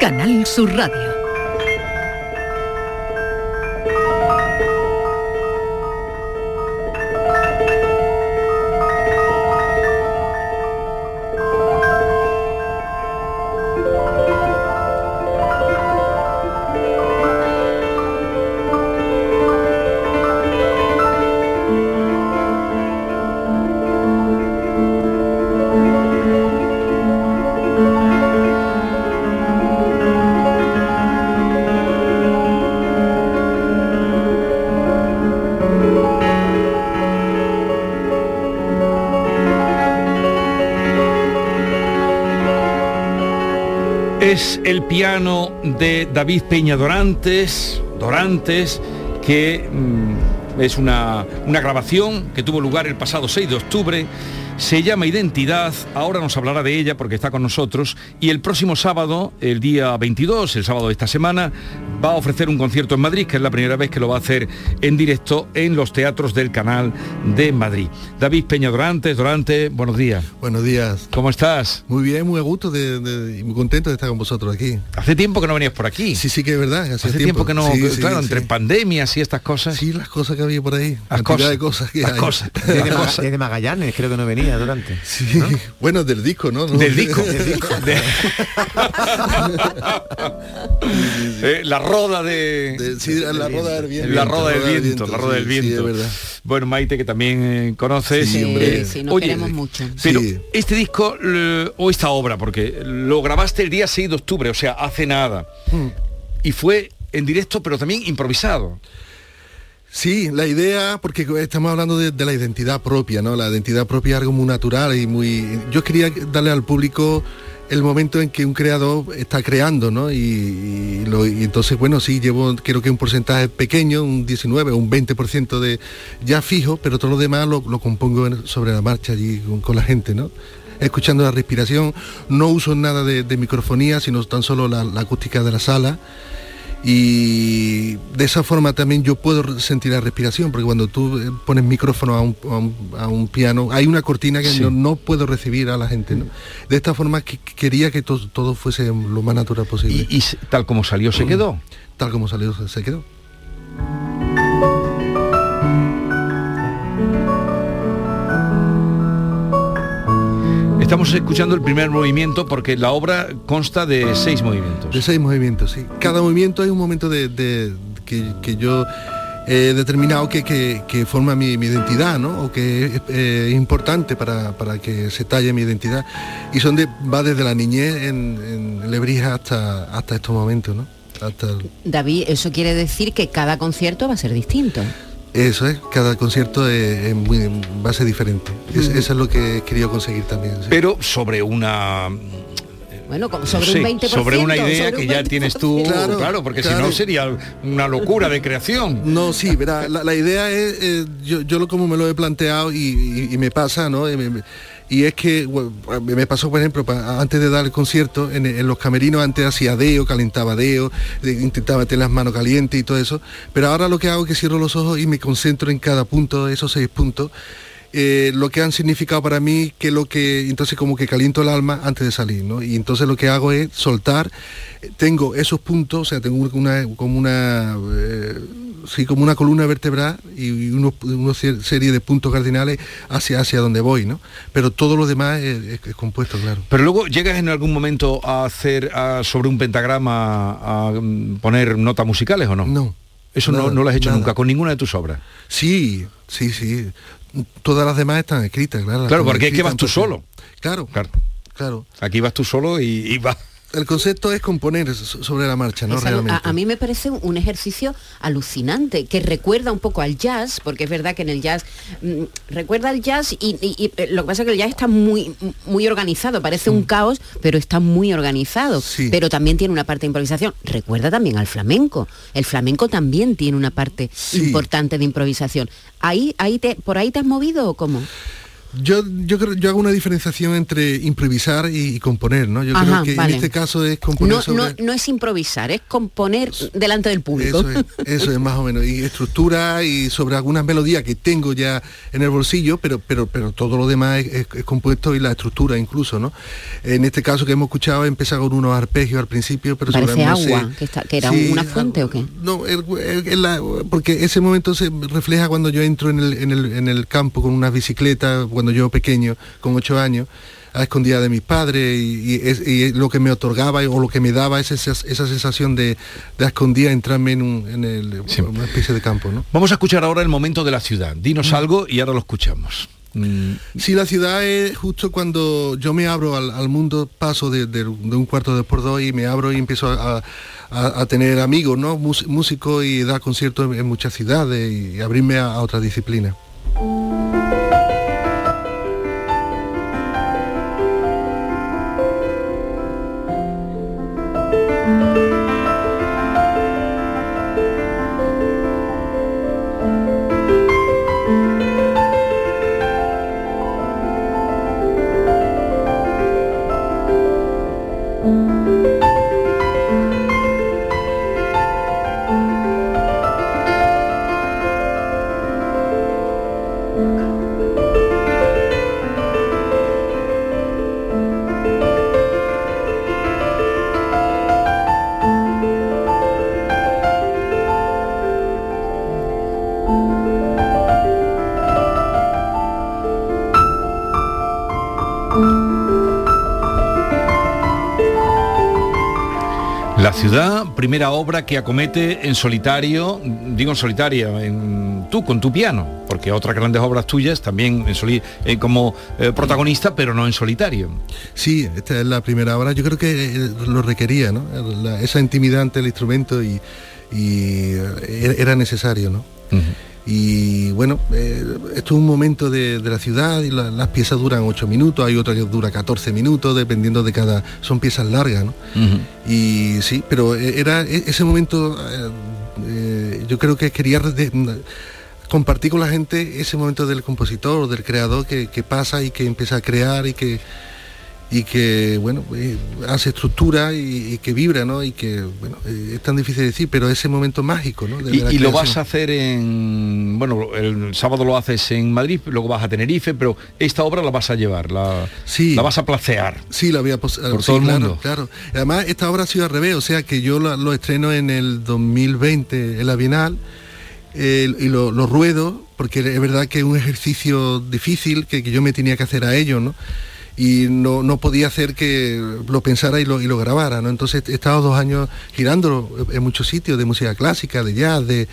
Canal Sur Radio. Es el piano de David Peña Dorantes, Dorantes, que mm, es una, una grabación que tuvo lugar el pasado 6 de octubre. Se llama Identidad, ahora nos hablará de ella porque está con nosotros y el próximo sábado, el día 22, el sábado de esta semana, va a ofrecer un concierto en Madrid, que es la primera vez que lo va a hacer en directo en los teatros del canal de Madrid. David Peña Dorantes, Dorante, buenos días. Buenos días. ¿Cómo estás? Muy bien, muy a gusto de- de- y muy contento de estar con vosotros aquí. Hace tiempo que no venías por aquí. Sí, sí que es verdad. Hace tiempo, que no, Sí, que, sí, claro, sí. entre pandemias y estas cosas. Sí, las cosas que había por ahí. Las cosas. de cosas que Las hay. cosas. Desde, Ma- desde Magallanes, creo que no venía durante. Sí. Bueno, del disco, ¿no? No- Del disco. De- Eh, la roda de, De- sí, la roda del viento. la roda del La roda del viento, la roda sí, del sí, viento. es verdad. bueno, Maite, que también eh, conoces. Sí, hombre. Eh, Sí, nos oye, queremos mucho. Pero Sí. este disco, o esta obra, porque lo grabaste el día 6 de octubre, o sea, hace nada. Hmm. Y fue en directo, pero también improvisado. Sí, la idea, porque estamos hablando de, de la identidad propia, ¿no? La identidad propia es algo muy natural y muy... Yo quería darle al público el momento en que un creador está creando, ¿no? Y, entonces, bueno, sí, llevo, creo que un porcentaje pequeño, un 19 o un 20% de ya fijo, pero todo lo demás lo, lo compongo sobre la marcha allí con, la gente, ¿no? Escuchando la respiración, no uso nada de, de microfonía, sino tan solo la acústica de la sala y de esa forma también yo puedo sentir la respiración, porque cuando tú eh, pones micrófono a un, a un- a un piano, hay una cortina que Sí. no, no puedo recibir a la gente. ¿no? De esta forma que, que quería que to- todo fuese lo más natural posible. Y, tal como salió, se quedó. Tal como salió, se quedó. Estamos escuchando el primer movimiento porque la obra consta de seis movimientos. De seis movimientos, sí. Cada movimiento hay un momento de, de- que, que yo he determinado que, que- que forma mi, mi identidad, ¿no? O que es eh, importante para, para que se talle mi identidad. Y son de, va desde la niñez en, en Lebrija hasta, hasta estos momentos, ¿no? Hasta el- David, eso quiere decir que cada concierto va a ser distinto. Eso es, cada concierto es, es muy, va a ser diferente. Es- Mm. Eso es lo que he querido conseguir también. sí. Pero sobre una Bueno, como sobre sé, un 20%. sobre una idea sobre que un ya tienes tú, claro, Claro, porque si claro. no sería una locura de creación. No, sí, verá, la, la idea es, eh, yo, yo lo como me lo he planteado y, y- y me pasa, ¿no? Y me- me- Y es que me pasó, por ejemplo, antes de dar el concierto, en, los camerinos antes hacía deo, calentaba deo, de- intentaba tener las manos calientes y todo eso. Pero ahora lo que hago es que cierro los ojos y me concentro en cada punto de esos seis puntos. Eh, lo que han significado para mí que lo que entonces como que caliento el alma antes de salir ¿no? y entonces lo que hago es soltar Eh, tengo esos puntos o sea tengo una como una eh, sí como una columna vertebral y una serie de puntos cardinales hacia hacia donde voy no pero todo lo demás es, es- es compuesto claro Pero luego llegas en algún momento a hacer a- sobre un pentagrama a mm, poner notas musicales o no? No. Eso no, no lo has hecho nada. nunca con ninguna de tus obras. sí sí sí todas las demás están escritas claro Claro, porque es que vas tú solo. claro Claro. claro Aquí vas tú solo y, y vas. El concepto es componer so- sobre la marcha no realmente a, a mí me parece un, ejercicio alucinante que recuerda un poco al jazz, porque es verdad que en el jazz mm, recuerda al jazz y, y- y, eh, lo que pasa es que el jazz está muy muy organizado, parece Mm. un caos, pero está muy organizado. Pero también tiene una parte de improvisación. Recuerda también al flamenco. El flamenco también tiene una parte importante de improvisación. Ahí, ahí te, por ahí te has movido o cómo? Yo, yo creo yo hago una diferenciación entre improvisar y, y componer, ¿no? Yo Ajá, creo que vale. en este caso es componer No, sobre. no, no es improvisar, es componer delante del público. Eso es, eso es más o menos. Y estructura y sobre algunas melodías que tengo ya en el bolsillo, pero, pero, pero todo lo demás es, es- es compuesto y la estructura incluso, ¿no? En este caso que hemos escuchado empezado con unos arpegios al principio, pero Parece agua, que, está- que era Sí, una fuente o qué. no, el- el- el- la- porque ese momento se refleja cuando yo entro en el, en el, en el campo con una bicicleta, cuando yo pequeño, con ocho años, a escondida de mis padres, y, y lo que me otorgaba o lo que me daba es esa, esa sensación de, de escondida entrarme en, un, en el- una especie de campo, ¿no? Vamos a escuchar ahora el momento de la ciudad. Dinos algo y ahora lo escuchamos. Mm, Sí, la ciudad es justo cuando yo me abro al, al mundo, paso de, de- de un cuarto de por dos y me abro y empiezo a, a- a tener amigos, ¿no? Músicos y dar conciertos en, en muchas ciudades y, abrirme a, a otra disciplina. Primera obra que acomete en solitario, digo en solitaria, en, tú con tu piano, porque otras grandes obras tuyas también en soli- eh, como eh, protagonista, pero no en solitario. Sí, esta es la primera obra. Yo creo que eh, lo requería, ¿no? La- esa intimidad ante el instrumento y, y, eh, era necesario, ¿no? Y bueno, eh, esto es un momento de, de la ciudad y la- las piezas duran 8 minutos, hay otra que dura 14 minutos, dependiendo de cada... Son piezas largas, ¿no? Y sí, pero eh, era e- ese momento, eh, eh, yo creo que quería de- compartir con la gente ese momento del compositor, del creador que, que pasa y que empieza a crear y que y que bueno eh, hace estructura y, y que vibra, ¿no? Y que bueno eh, es tan difícil de decir, pero ese momento mágico, ¿no? De- Y, y lo vas a hacer en, bueno, el sábado lo haces en Madrid, luego vas a Tenerife, pero esta obra la vas a llevar, la, la vas a placear. Sí, la voy a Por sí, todo el mundo. Claro. Además, esta obra ha sido al revés, o sea que yo la- lo estreno en el 2020 en la Bienal eh, y lo, lo ruedo, porque es verdad que es un ejercicio difícil que, que yo me tenía que hacer a ello, ¿no? Y no, no podía hacer que lo pensara y lo, y lo grabara, ¿no? Entonces he estado dos años girándolo en muchos sitios de música clásica, de jazz, de,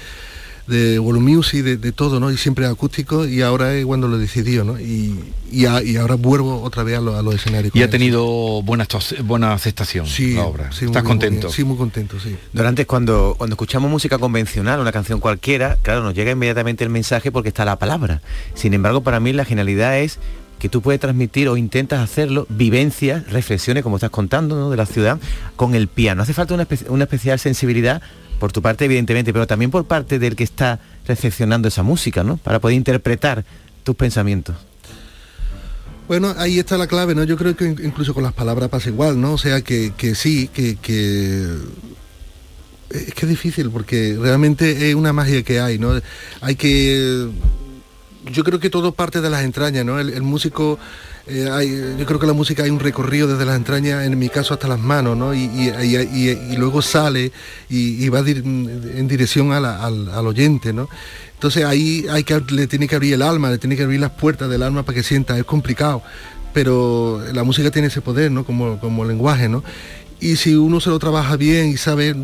de world music, de, de todo, ¿no? Y siempre acústico y ahora es cuando lo decidió, ¿no? Y, y, a- y ahora vuelvo otra vez a, lo- a los escenarios. Y ha tenido buena, buena aceptación Sí, la obra. sí, ¿Estás muy muy contento? bien. Sí, muy contento, sí. Durante cuando, cuando escuchamos música convencional, una canción cualquiera, claro, nos llega inmediatamente el mensaje porque está la palabra. Sin embargo, para mí la genialidad es que tú puedes transmitir o intentas hacerlo, vivencias, reflexiones, como estás contando, ¿no? de la ciudad, con el piano. Hace falta una, una especial sensibilidad por tu parte, evidentemente, pero también por parte del que está recepcionando esa música, ¿no? Para poder interpretar tus pensamientos. Bueno, ahí está la clave, ¿no? Yo creo que incluso con las palabras pasa igual, ¿no? O sea, que, que sí, que es que es difícil porque realmente es una magia que hay, ¿no? Hay que... Yo creo que todo parte de las entrañas, ¿no? El, músico, eh, yo creo que la música hay un recorrido desde las entrañas, en mi caso hasta las manos, ¿no? Y, luego sale y, va en dirección al, al, oyente, ¿no? Entonces ahí hay que, le tiene que abrir el alma, le tiene que abrir las puertas del alma para que sienta, es complicado, pero la música tiene ese poder, ¿no? Como, como lenguaje, ¿no? Y si uno se lo trabaja bien y sabe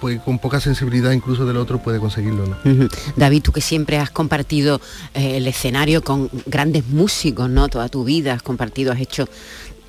pues con poca sensibilidad incluso del otro puede conseguirlo. ¿no? David, tú que siempre has compartido eh, el escenario con grandes músicos, ¿no? Toda tu vida has compartido, has hecho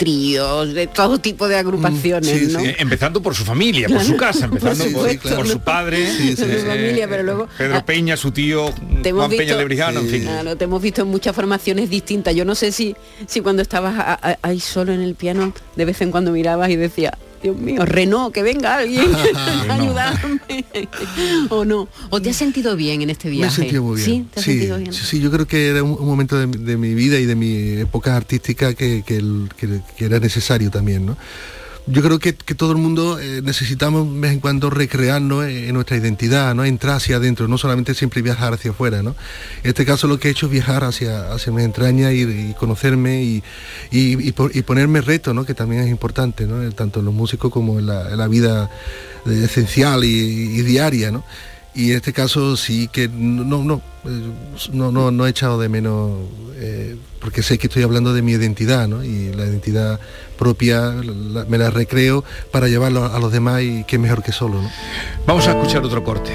tríos, de todo tipo de agrupaciones, ¿no? Empezando por su familia, por su casa, empezando por, su padre, familia, pero luego Pedro ah, Peña, su tío Juan Peña Lebrijano, en fin. Claro, te hemos visto en muchas formaciones distintas. Yo no sé si, si cuando estabas ahí solo en el piano, de vez en cuando mirabas y decías, Dios mío, Renault, que venga alguien a ayudarme. o no. ¿O te has sentido bien en este viaje? Me he sentido muy bien. Sí, ¿te has sentido bien? Sí, yo creo que era un, momento de, mi vida y de mi época artística que, que era necesario también, ¿no? Yo creo que, todo el mundo eh, necesitamos de vez en cuando recrearnos en, nuestra identidad, ¿no? entrar hacia adentro, no solamente siempre viajar hacia afuera. ¿no? En este caso lo que he hecho es viajar hacia, hacia mis entrañas y, conocerme y, y, ponerme reto, ¿no? que también es importante, ¿no? tanto en los músicos como en la, vida eh, esencial y, diaria. ¿no? Y en este caso sí que no no eh, no no, no he echado de menos porque sé que estoy hablando de mi identidad ¿no? y la identidad propia me la recreo para llevarlo a los demás y qué mejor que solo. Vamos a escuchar otro corte.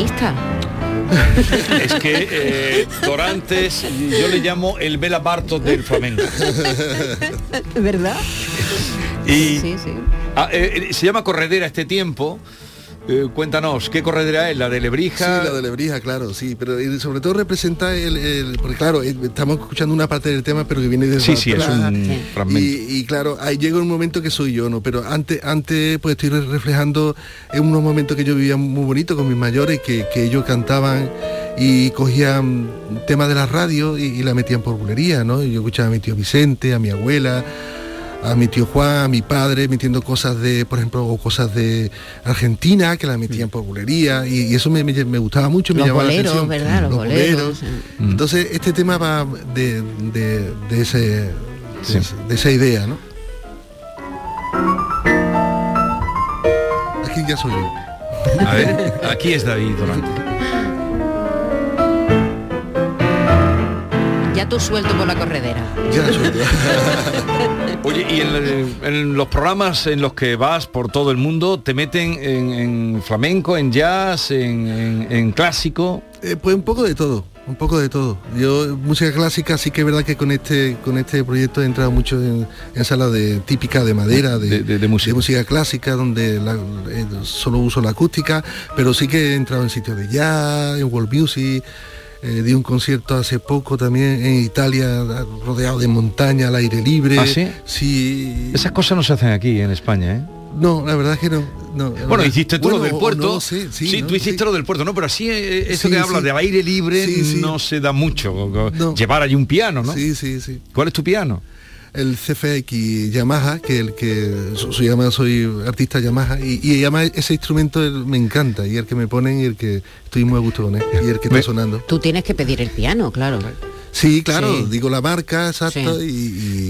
es que eh, Dorantes yo le llamo el Bela Bartos del flamenco. ¿Verdad? Y sí, sí. Ah, eh, eh, se llama corredera este tiempo eh, cuéntanos, ¿qué corredera es? ¿La de Lebrija? Sí, la de Lebrija, claro, sí, pero sobre todo representa el, porque claro, eh, estamos escuchando una parte del tema, pero que viene de Sí, sí, es un fragmento. Y, claro, ahí llega un momento que soy yo, ¿no? Pero antes, antes pues estoy reflejando en unos momentos que yo vivía muy bonito con mis mayores, que, ellos cantaban y cogían temas de la radio y, y la metían por bulería, ¿no? Y yo escuchaba a mi tío Vicente, a mi abuela, a mi tío Juan, a mi padre, metiendo cosas de, por ejemplo, o cosas de Argentina, que la metían por bulería, y, eso me, gustaba mucho, me llamaba la atención. ¿verdad? Los, boleros. Entonces, este tema va de, ese, de, esa idea, ¿no? Aquí ya soy yo. A ver, aquí es David Durante. Ya tú suelto por la corredera. Ya suelto. Oye, y en, los programas en los que vas por todo el mundo, ¿te meten en, flamenco, en jazz, en, clásico? Eh, pues un poco de todo, un poco de todo. Yo, música clásica, sí que es verdad que con este, con este proyecto he entrado mucho en, salas de típica de madera, de, música. clásica, donde eh, solo uso la acústica, pero sí que he entrado en sitios de jazz, en world music eh, di un concierto hace poco también en Italia, rodeado de montaña, al aire libre. ¿Ah, sí? Esas cosas no se hacen aquí en España, ¿eh? No, la verdad es que no. bueno, hiciste tú lo del puerto. sí, tú hiciste lo del puerto, ¿no? Pero así eh, eso que hablas de aire libre no se da mucho. Llevar allí un piano, ¿no? Sí, sí, sí. ¿Cuál es tu piano? El CFX Yamaha, que el que soy, llama, soy artista Yamaha, y, y además ese instrumento me encanta, y el que me ponen y el que estoy muy a gusto con él, y el que está sonando. Tú tienes que pedir el piano, claro. Sí, claro, Sí. digo la marca, exacto, Sí.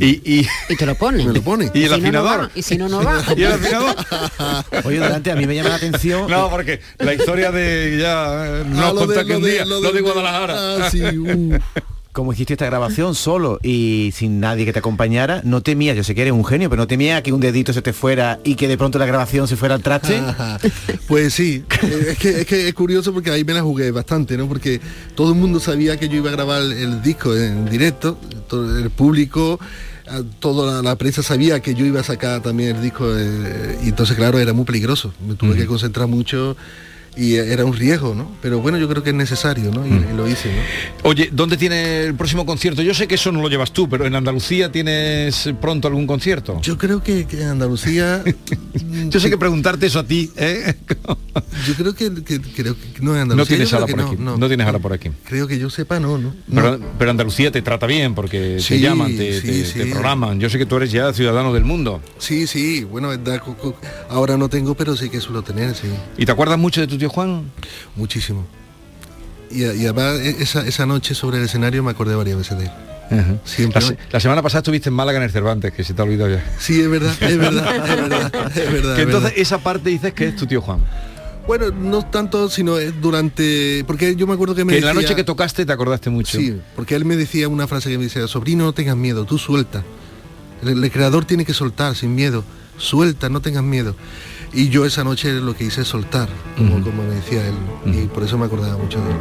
y, y, Y te lo pone. me lo pone. ¿Y el si no, no afinador? Y si no, no va. ¿Y el afinador? Oye, delante a mí me llama la atención. No, porque la historia de ya eh, nos Ah, lo de- contó que lo un de- día, lo lo de- de Guadalajara. Ah, sí, uh. Como hiciste esta grabación solo y sin nadie que te acompañara, no temías, yo sé que eres un genio, pero no temías que un dedito se te fuera y que de pronto la grabación se fuera al traste. Ajá. Pues sí, eh, es que, es que es curioso porque ahí me la jugué bastante, ¿no? Porque todo el mundo sabía que yo iba a grabar el disco en directo, todo el público, a- toda la, la prensa sabía que yo iba a sacar también el disco eh, y entonces claro era muy peligroso, me tuve que concentrar mucho y era un riesgo, ¿no? Pero bueno, yo creo que es necesario, ¿no? Y, y lo hice, ¿no? Oye, ¿dónde tiene el próximo concierto? Yo sé que eso no lo llevas tú, pero en Andalucía tienes pronto algún concierto. Yo creo que, que en Andalucía Yo sé que preguntarte eso a ti, ¿eh? yo creo que, que- creo que no en Andalucía No tienes que por no, aquí. no. No tienes ahora por aquí. Creo que yo sepa, no, no. Pero, pero Andalucía te trata bien porque te Sí, llaman, te, sí, te- sí. te programan. Yo sé que tú eres ya ciudadano del mundo. Sí, sí, bueno, ahora no tengo, pero sí que suelo tener, sí. ¿Y te acuerdas mucho de tu tío Juan? Muchísimo. Y, y además e- esa, esa noche sobre el escenario me acordé varias veces de él. Siempre. La, se- la semana pasada estuviste en Málaga en el Cervantes, que se te ha olvidado ya. Sí, es verdad, es verdad, es verdad, es verdad. Que es entonces verdad. esa parte dices que es tu tío Juan. Bueno, no tanto, sino durante... Porque yo me acuerdo que me Que en la noche que tocaste te acordaste mucho. Sí, porque él me decía una frase que me decía, sobrino, no tengas miedo, tú suelta. El, el creador tiene que soltar sin miedo. Suelta, no tengas miedo. Y yo esa noche lo que hice es soltar, como, me decía él. Y por eso me acordaba mucho de él.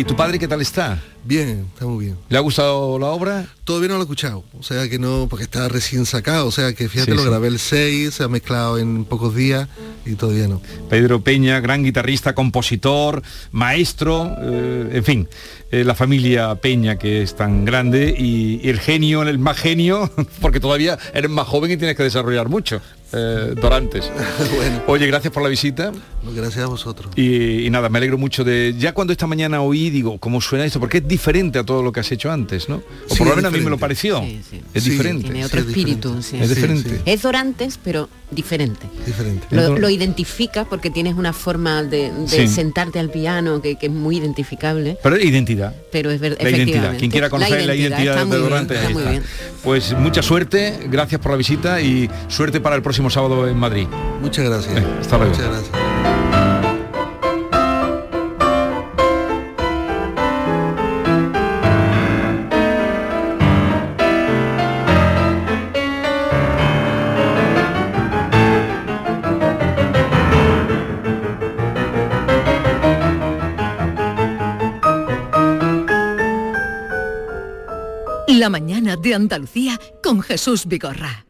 ¿Y tu padre qué tal está? Bien, está muy bien. ¿Le ha gustado la obra? Todavía no lo he escuchado, o sea que no, porque está recién sacado, o sea que fíjate, Sí, lo sí. grabé el 6, se ha mezclado en pocos días y todavía no. Pedro Peña, gran guitarrista, compositor, maestro, eh, en fin, eh, la familia Peña que es tan grande y, y el genio, el más genio, porque todavía eres más joven y tienes que desarrollar mucho, eh, Dorantes. Oye, gracias por la visita. Gracias a vosotros. Y, y nada, me alegro mucho de... Ya cuando esta mañana oí, digo, ¿cómo suena esto? Porque es diferente a todo lo que has hecho antes, ¿no? O Sí, por lo menos a mí me lo pareció. Es Sí, diferente. Tiene otro espíritu. sí. Es diferente. Es Dorantes, pero diferente. Diferente. Lo, lo identifica porque tienes una forma de, de Sí. sentarte al piano que, que es muy identificable. Pero es identidad. Pero es verdad, La identidad. Quien quiera conocer la identidad, está de bien, Dorantes, está ahí muy está. bien. Pues mucha suerte, gracias por la visita y suerte para el próximo sábado en Madrid. Muchas gracias. Eh, hasta luego. Muchas gracias. La mañana de Andalucía con Jesús Vigorra.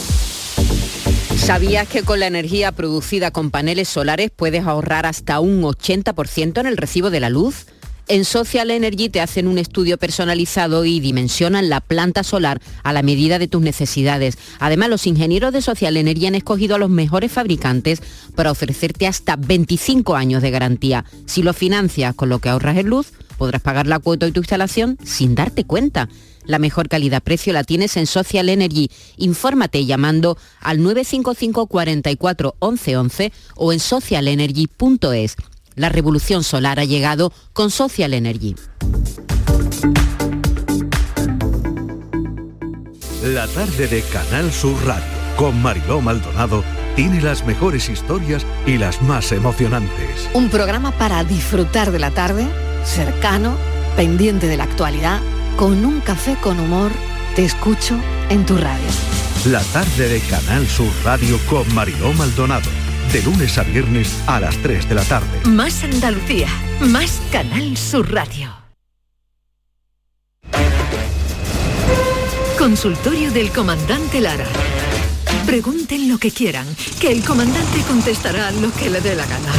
¿Sabías que con la energía producida con paneles solares puedes ahorrar hasta un 80% en el recibo de la luz? En Social Energy te hacen un estudio personalizado y dimensionan la planta solar a la medida de tus necesidades. Además, los ingenieros de Social Energy han escogido a los mejores fabricantes para ofrecerte hasta 25 años de garantía. Si lo financias con lo que ahorras en luz, podrás pagar la cuota de tu instalación sin darte cuenta. La mejor calidad-precio la tienes en Social Energy. Infórmate llamando al 955 44 11 11 o en socialenergy.es. La revolución solar ha llegado con Social Energy. La tarde de Canal Sur Radio con Mariló Maldonado tiene las mejores historias y las más emocionantes. Un programa para disfrutar de la tarde, cercano, pendiente de la actualidad, con un café con humor, te escucho en tu radio. La tarde de Canal Sur Radio con Mariló Maldonado. De lunes a viernes a las 3 de la tarde. Más Andalucía, más Canal Sur Radio. Consultorio del Comandante Lara. Pregunten lo que quieran, que el comandante contestará lo que le dé la gana.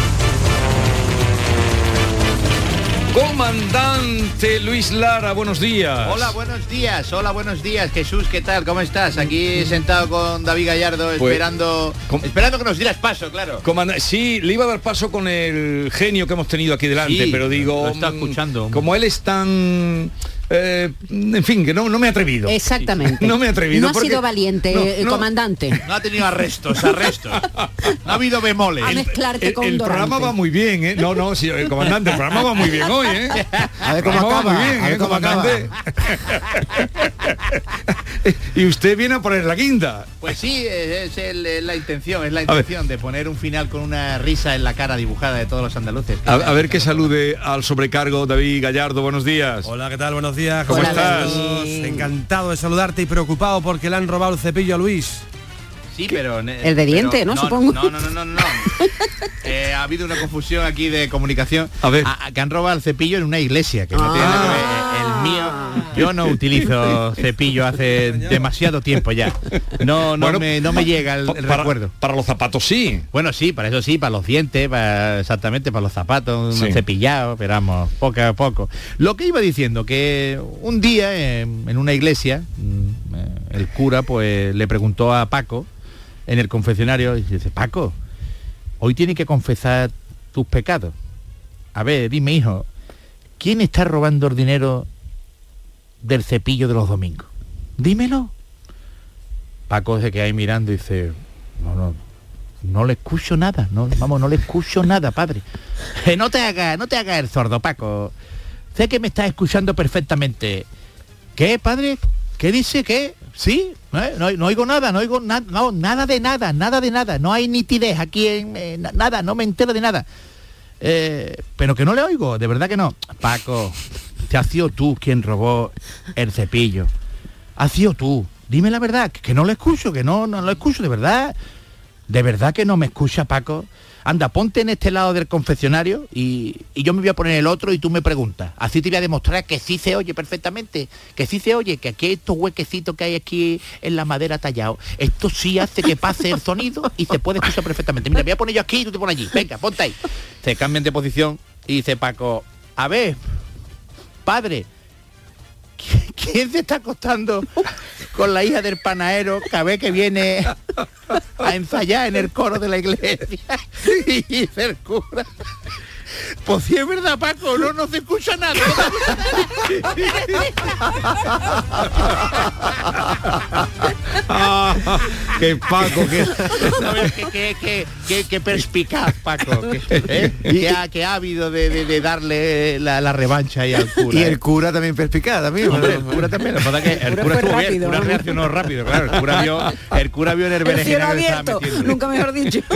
Comandante Luis Lara, buenos días. Hola, buenos días. Hola, buenos días. Jesús, ¿qué tal? ¿Cómo estás? Aquí sentado con David Gallardo Pues, esperando esperando que nos dieras paso, claro. Comanda- sí, le iba a dar paso con el genio que hemos tenido aquí delante, Sí, pero digo, lo está mm, escuchando. como él es tan, eh, en fin, que no, no me he atrevido. Exactamente. No me he atrevido. No ha sido valiente, No, eh, no. comandante. No ha tenido arrestos, arrestos. No ha habido bemoles. A mezclarte El, con el programa va muy bien, ¿eh? No, no, sí, el comandante, el programa va muy bien hoy, ¿eh? A ver cómo El programa va acaba, muy bien, a ver ¿eh, cómo acaba. comandante? y usted viene a poner la quinta. Pues sí, es, el- es la intención, es la intención de poner un final con una risa en la cara dibujada de todos los andaluces. A, a ver que salude al sobrecargo David Gallardo, buenos días. Hola, ¿qué tal? Buenos días. ¿Cómo estás? Encantado de saludarte y preocupado porque le han robado el cepillo a Luis. Sí, pero... El de diente, ¿no? Supongo. No, no, no, no, no. Eh, ha habido una confusión aquí de comunicación. A ver. que han robado el cepillo en una iglesia, que no tiene nada que ver. Mío, yo no utilizo cepillo hace demasiado tiempo ya. No, no, Bueno, me, no me llega el, el para- recuerdo. Para los zapatos sí. Bueno, sí, para eso sí, para los dientes, para, exactamente, para los zapatos, Sí. un cepillado, pero vamos, poco a poco. Lo que iba diciendo, que un día eh, en una iglesia, mm, eh, el cura pues le preguntó a Paco en el confesionario, y dice, Paco, hoy tiene que confesar tus pecados. A ver, dime hijo, ¿quién está robando el dinero del cepillo de los domingos? Dímelo. Paco se queda ahí mirando y dice, no, no, no le escucho nada, no, vamos, no le escucho nada, padre. Eh, no te hagas, no te hagas el sordo, Paco. Sé que me estás escuchando perfectamente. ¿Qué, padre? ¿Qué dice? ¿Qué? ¿Sí? No, no oigo nada, no oigo nada, no, nada de nada, nada de nada. No hay nitidez aquí en eh, na- nada, no me entero de nada. Eh, pero que no le oigo, de verdad que no. Paco, te has sido tú quien robó el cepillo. Has sido tú. Dime la verdad, que- no lo escucho, que no, no lo escucho, de verdad. De verdad que no me escucha, Paco. Anda, ponte en este lado del confesionario y, y yo me voy a poner el otro y tú me preguntas. Así te voy a demostrar que sí se oye perfectamente, que sí se oye, que aquí estos huequecitos que hay aquí en la madera tallado, esto sí hace que pase el sonido y se puede escuchar perfectamente. Mira, me voy a poner yo aquí y tú te pones allí. Venga, ponte ahí. Se cambian de posición y dice Paco, a ver, padre, ¿quién se está acostando con la hija del panadero cada vez que viene a ensayar en el coro de la iglesia? Y dice el cura, pues sí es verdad, Paco, no, no se escucha nada. que Paco, que... A ver, qué, qué, qué, qué- qué perspicaz, Paco. Que, ¿eh? que ha, que ha habido de, de- de darle la, la revancha ahí al cura. Y ¿eh? el cura también perspicaz también. Hombre, el cura también, lo que pasa es que el cura, estuvo bien, el cura reaccionó rápido, claro, el cura vio, el cura vio en el El que nunca mejor dicho.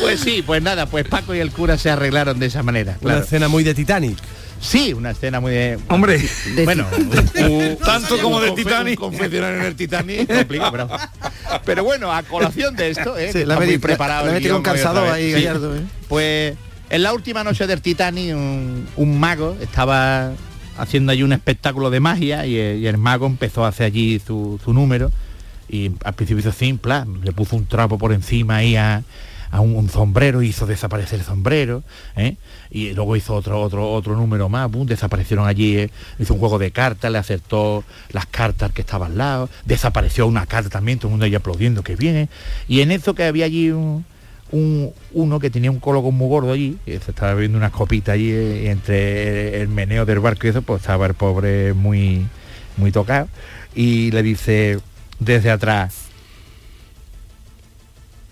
Pues sí, pues nada, pues Paco y el cura se arreglaron de esa manera. Una escena muy de Titanic. Sí, una escena muy de... Hombre, bueno, un- tanto como de Titanic. Un confesionario en el Titanic pero, pero bueno, a colación de esto, ¿eh? Sí, la muy preparado la metido un vez. ahí, Sí. Gallardo, ¿eh? Pues en la última noche del Titanic, un, un mago estaba haciendo allí un espectáculo de magia y, el- y el mago empezó a hacer allí su, su número y al principio hizo plan, le puso un trapo por encima ahí a, a un, sombrero, hizo desaparecer el sombrero, ¿eh? y luego hizo otro otro otro número más, desaparecieron allí, ¿eh? hizo un juego de cartas, le acertó las cartas que estaban al lado, desapareció una carta también, todo el mundo ahí aplaudiendo que viene, y en eso que había allí un, un- uno que tenía un coloco muy gordo allí, y se estaba bebiendo unas copitas allí eh, y entre el meneo del barco y eso, pues estaba el pobre muy, muy tocado. Y le dice desde atrás,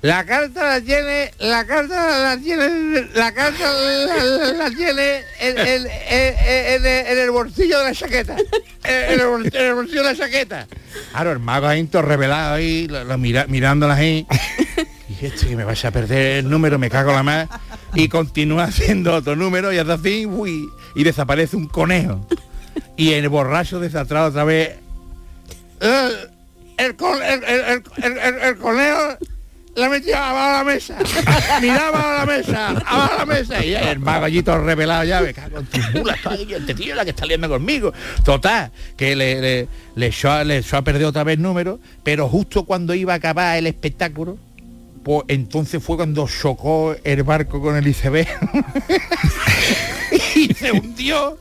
la carta la tiene, la carta la tiene, la carta la, la tiene en, el bolsillo de la chaqueta. En el, bolsillo de la chaqueta. Claro, el mago ahí todo revelado ahí, lo, lo mira, mirándola ahí. Y "Este, que me vais a perder el número, me cago la más. Y continúa haciendo otro número y hace así, uy, y desaparece un conejo. Y el borracho desatrado otra vez. "Eh, el conejo la metía abajo la mesa. Miraba de la mesa, abajo la mesa. Y el mago allí todo revelado ya, me cago en tu mula, este tío es la que está liando conmigo. Total, que le, le, le echó, a- le echó a perder otra vez número, pero justo cuando iba a acabar el espectáculo, pues entonces fue cuando chocó el barco con el iceberg y se hundió.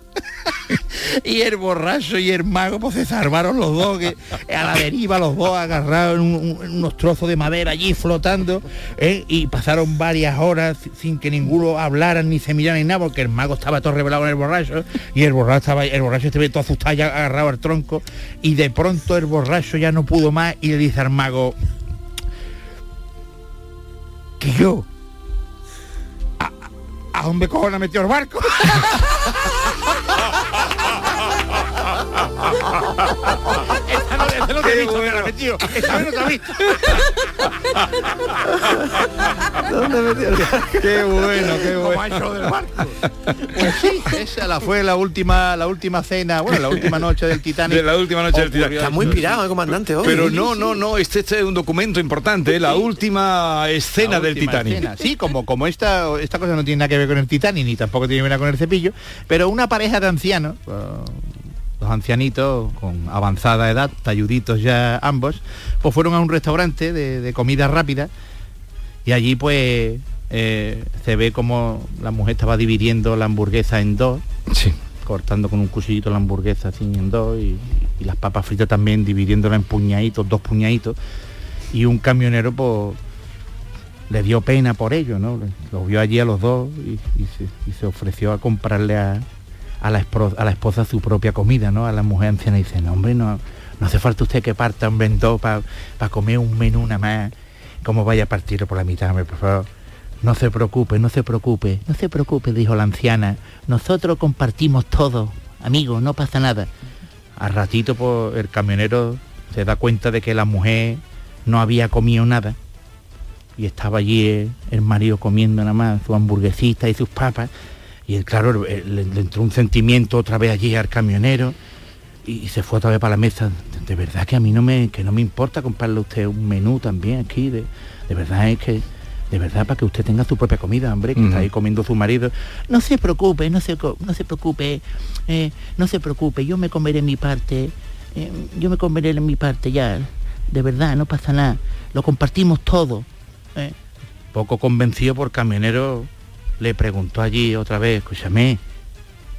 y el borracho y el mago pues se salvaron los dos, que a la deriva los dos en unos trozos de madera allí flotando, ¿eh? y pasaron varias horas sin que ninguno hablara ni se mirara ni nada, porque el mago estaba todo revelado en el borracho, y el borracho estaba, el borracho estaba todo asustado ya agarrado al tronco, y de pronto el borracho ya no pudo más y le dice al mago, que yo ¿A, a dónde cojones metió el barco? Esta no, esta no te he visto que la metió. Esta vez no te he visto. ¿Dónde metió el Qué bueno, qué bueno. del barco. Pues sí, esa la fue la última, la última cena, bueno, la última noche del Titanic. De la última noche del Titanic. Está muy pirado el comandante hoy. Pero no, no, no, este, este es un documento importante, ¿eh? la última escena La del Titanic. escena. Sí, como, como esta, esta cosa no tiene nada que ver con el Titanic, ni tampoco tiene que ver con el cepillo, pero una pareja de ancianos, eh, los ancianitos con avanzada edad, talluditos ya ambos, pues fueron a un restaurante de, de comida rápida y allí pues eh, se ve como la mujer estaba dividiendo la hamburguesa en dos, cortando con un cuchillito la hamburguesa así en dos y, y las papas fritas también dividiéndola en puñaditos, dos puñaditos y un camionero pues le dio pena por ello, ¿no? Los vio allí a los dos y, y se, y se ofreció a comprarle a, a la, a la esposa su propia comida, ¿no? A la mujer anciana y dice, no hombre, no, no hace falta usted que parta en dos para comer un menú nada más, como vaya a partirlo por la mitad, hombre, por favor. No se preocupe, no se preocupe, no se preocupe, dijo la anciana. Nosotros compartimos todo, amigo, no pasa nada. Al ratito pues, el camionero se da cuenta de que la mujer no había comido nada y estaba allí el, el marido comiendo nada más su hamburguesita y sus papas y claro el- le, le entró un sentimiento otra vez allí al camionero y, se fue otra vez para la mesa. De, verdad que a mí no me que no me importa comprarle a usted un menú también aquí de, de verdad es que de verdad para que usted tenga su propia comida hombre que está ahí comiendo su marido. No se preocupe no se no se preocupe eh, no se preocupe yo me comeré mi parte eh, yo me comeré mi parte ya de verdad no pasa nada. Lo compartimos todo ¿eh? Poco convencido por camionero le preguntó allí otra vez, escúchame,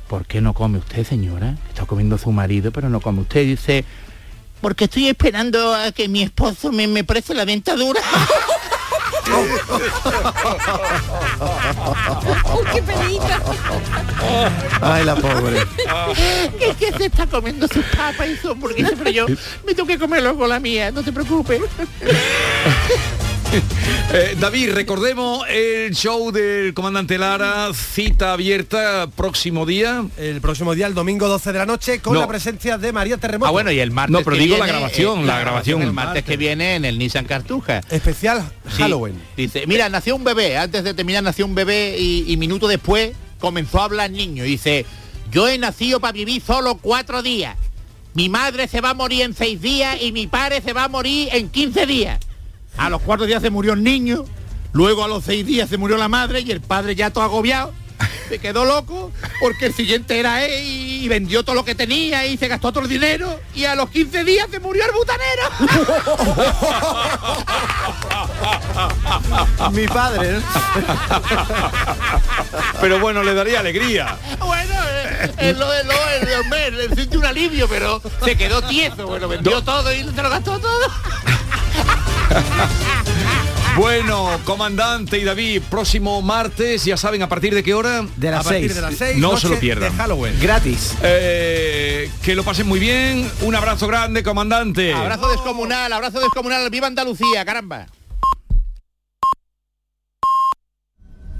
¿por qué no come usted, señora? Está comiendo su marido, pero no come usted. Dice, porque estoy esperando a que mi esposo me, me preste la dentadura. ¡Qué penita! Ay, la pobre. que, que se está comiendo sus papas y su hamburguesa, pero yo me tengo que comerlo con la mía, no te preocupes. Eh, David, recordemos el show del comandante Lara, cita abierta, próximo día. El próximo día, el domingo 12 de la noche, con No. la presencia de María Terremoto. Ah, bueno, y el martes No, pero que digo la grabación, eh, la grabación. El martes que viene en el Nissan Cartuja. Especial Sí. Halloween. Dice, mira, nació un bebé, antes de terminar nació un bebé y, y minuto después comenzó a hablar niño. Y dice, yo he nacido para vivir solo cuatro días. Mi madre se va a morir en seis días y mi padre se va a morir en 15 días. A los cuatro días se murió el niño, luego a los seis días se murió la madre y el padre ya todo agobiado. Se quedó loco porque el siguiente era él y vendió todo lo que tenía y se gastó todo el dinero y a los 15 días se murió el butanero. Mi padre. ¿no? Pero bueno, le daría alegría. Bueno, eh, es lo de lo, el, hombre, le siente un alivio, pero se quedó tieso. Bueno, vendió todo y se lo gastó todo. Bueno, comandante y David, próximo martes, ya saben, ¿a partir de qué hora? De las A partir seis. de las seis, No noche se lo pierdan. De Halloween. Gratis. Eh, que lo pasen muy bien. Un abrazo grande, comandante. Abrazo descomunal, abrazo descomunal. ¡Viva Andalucía, caramba!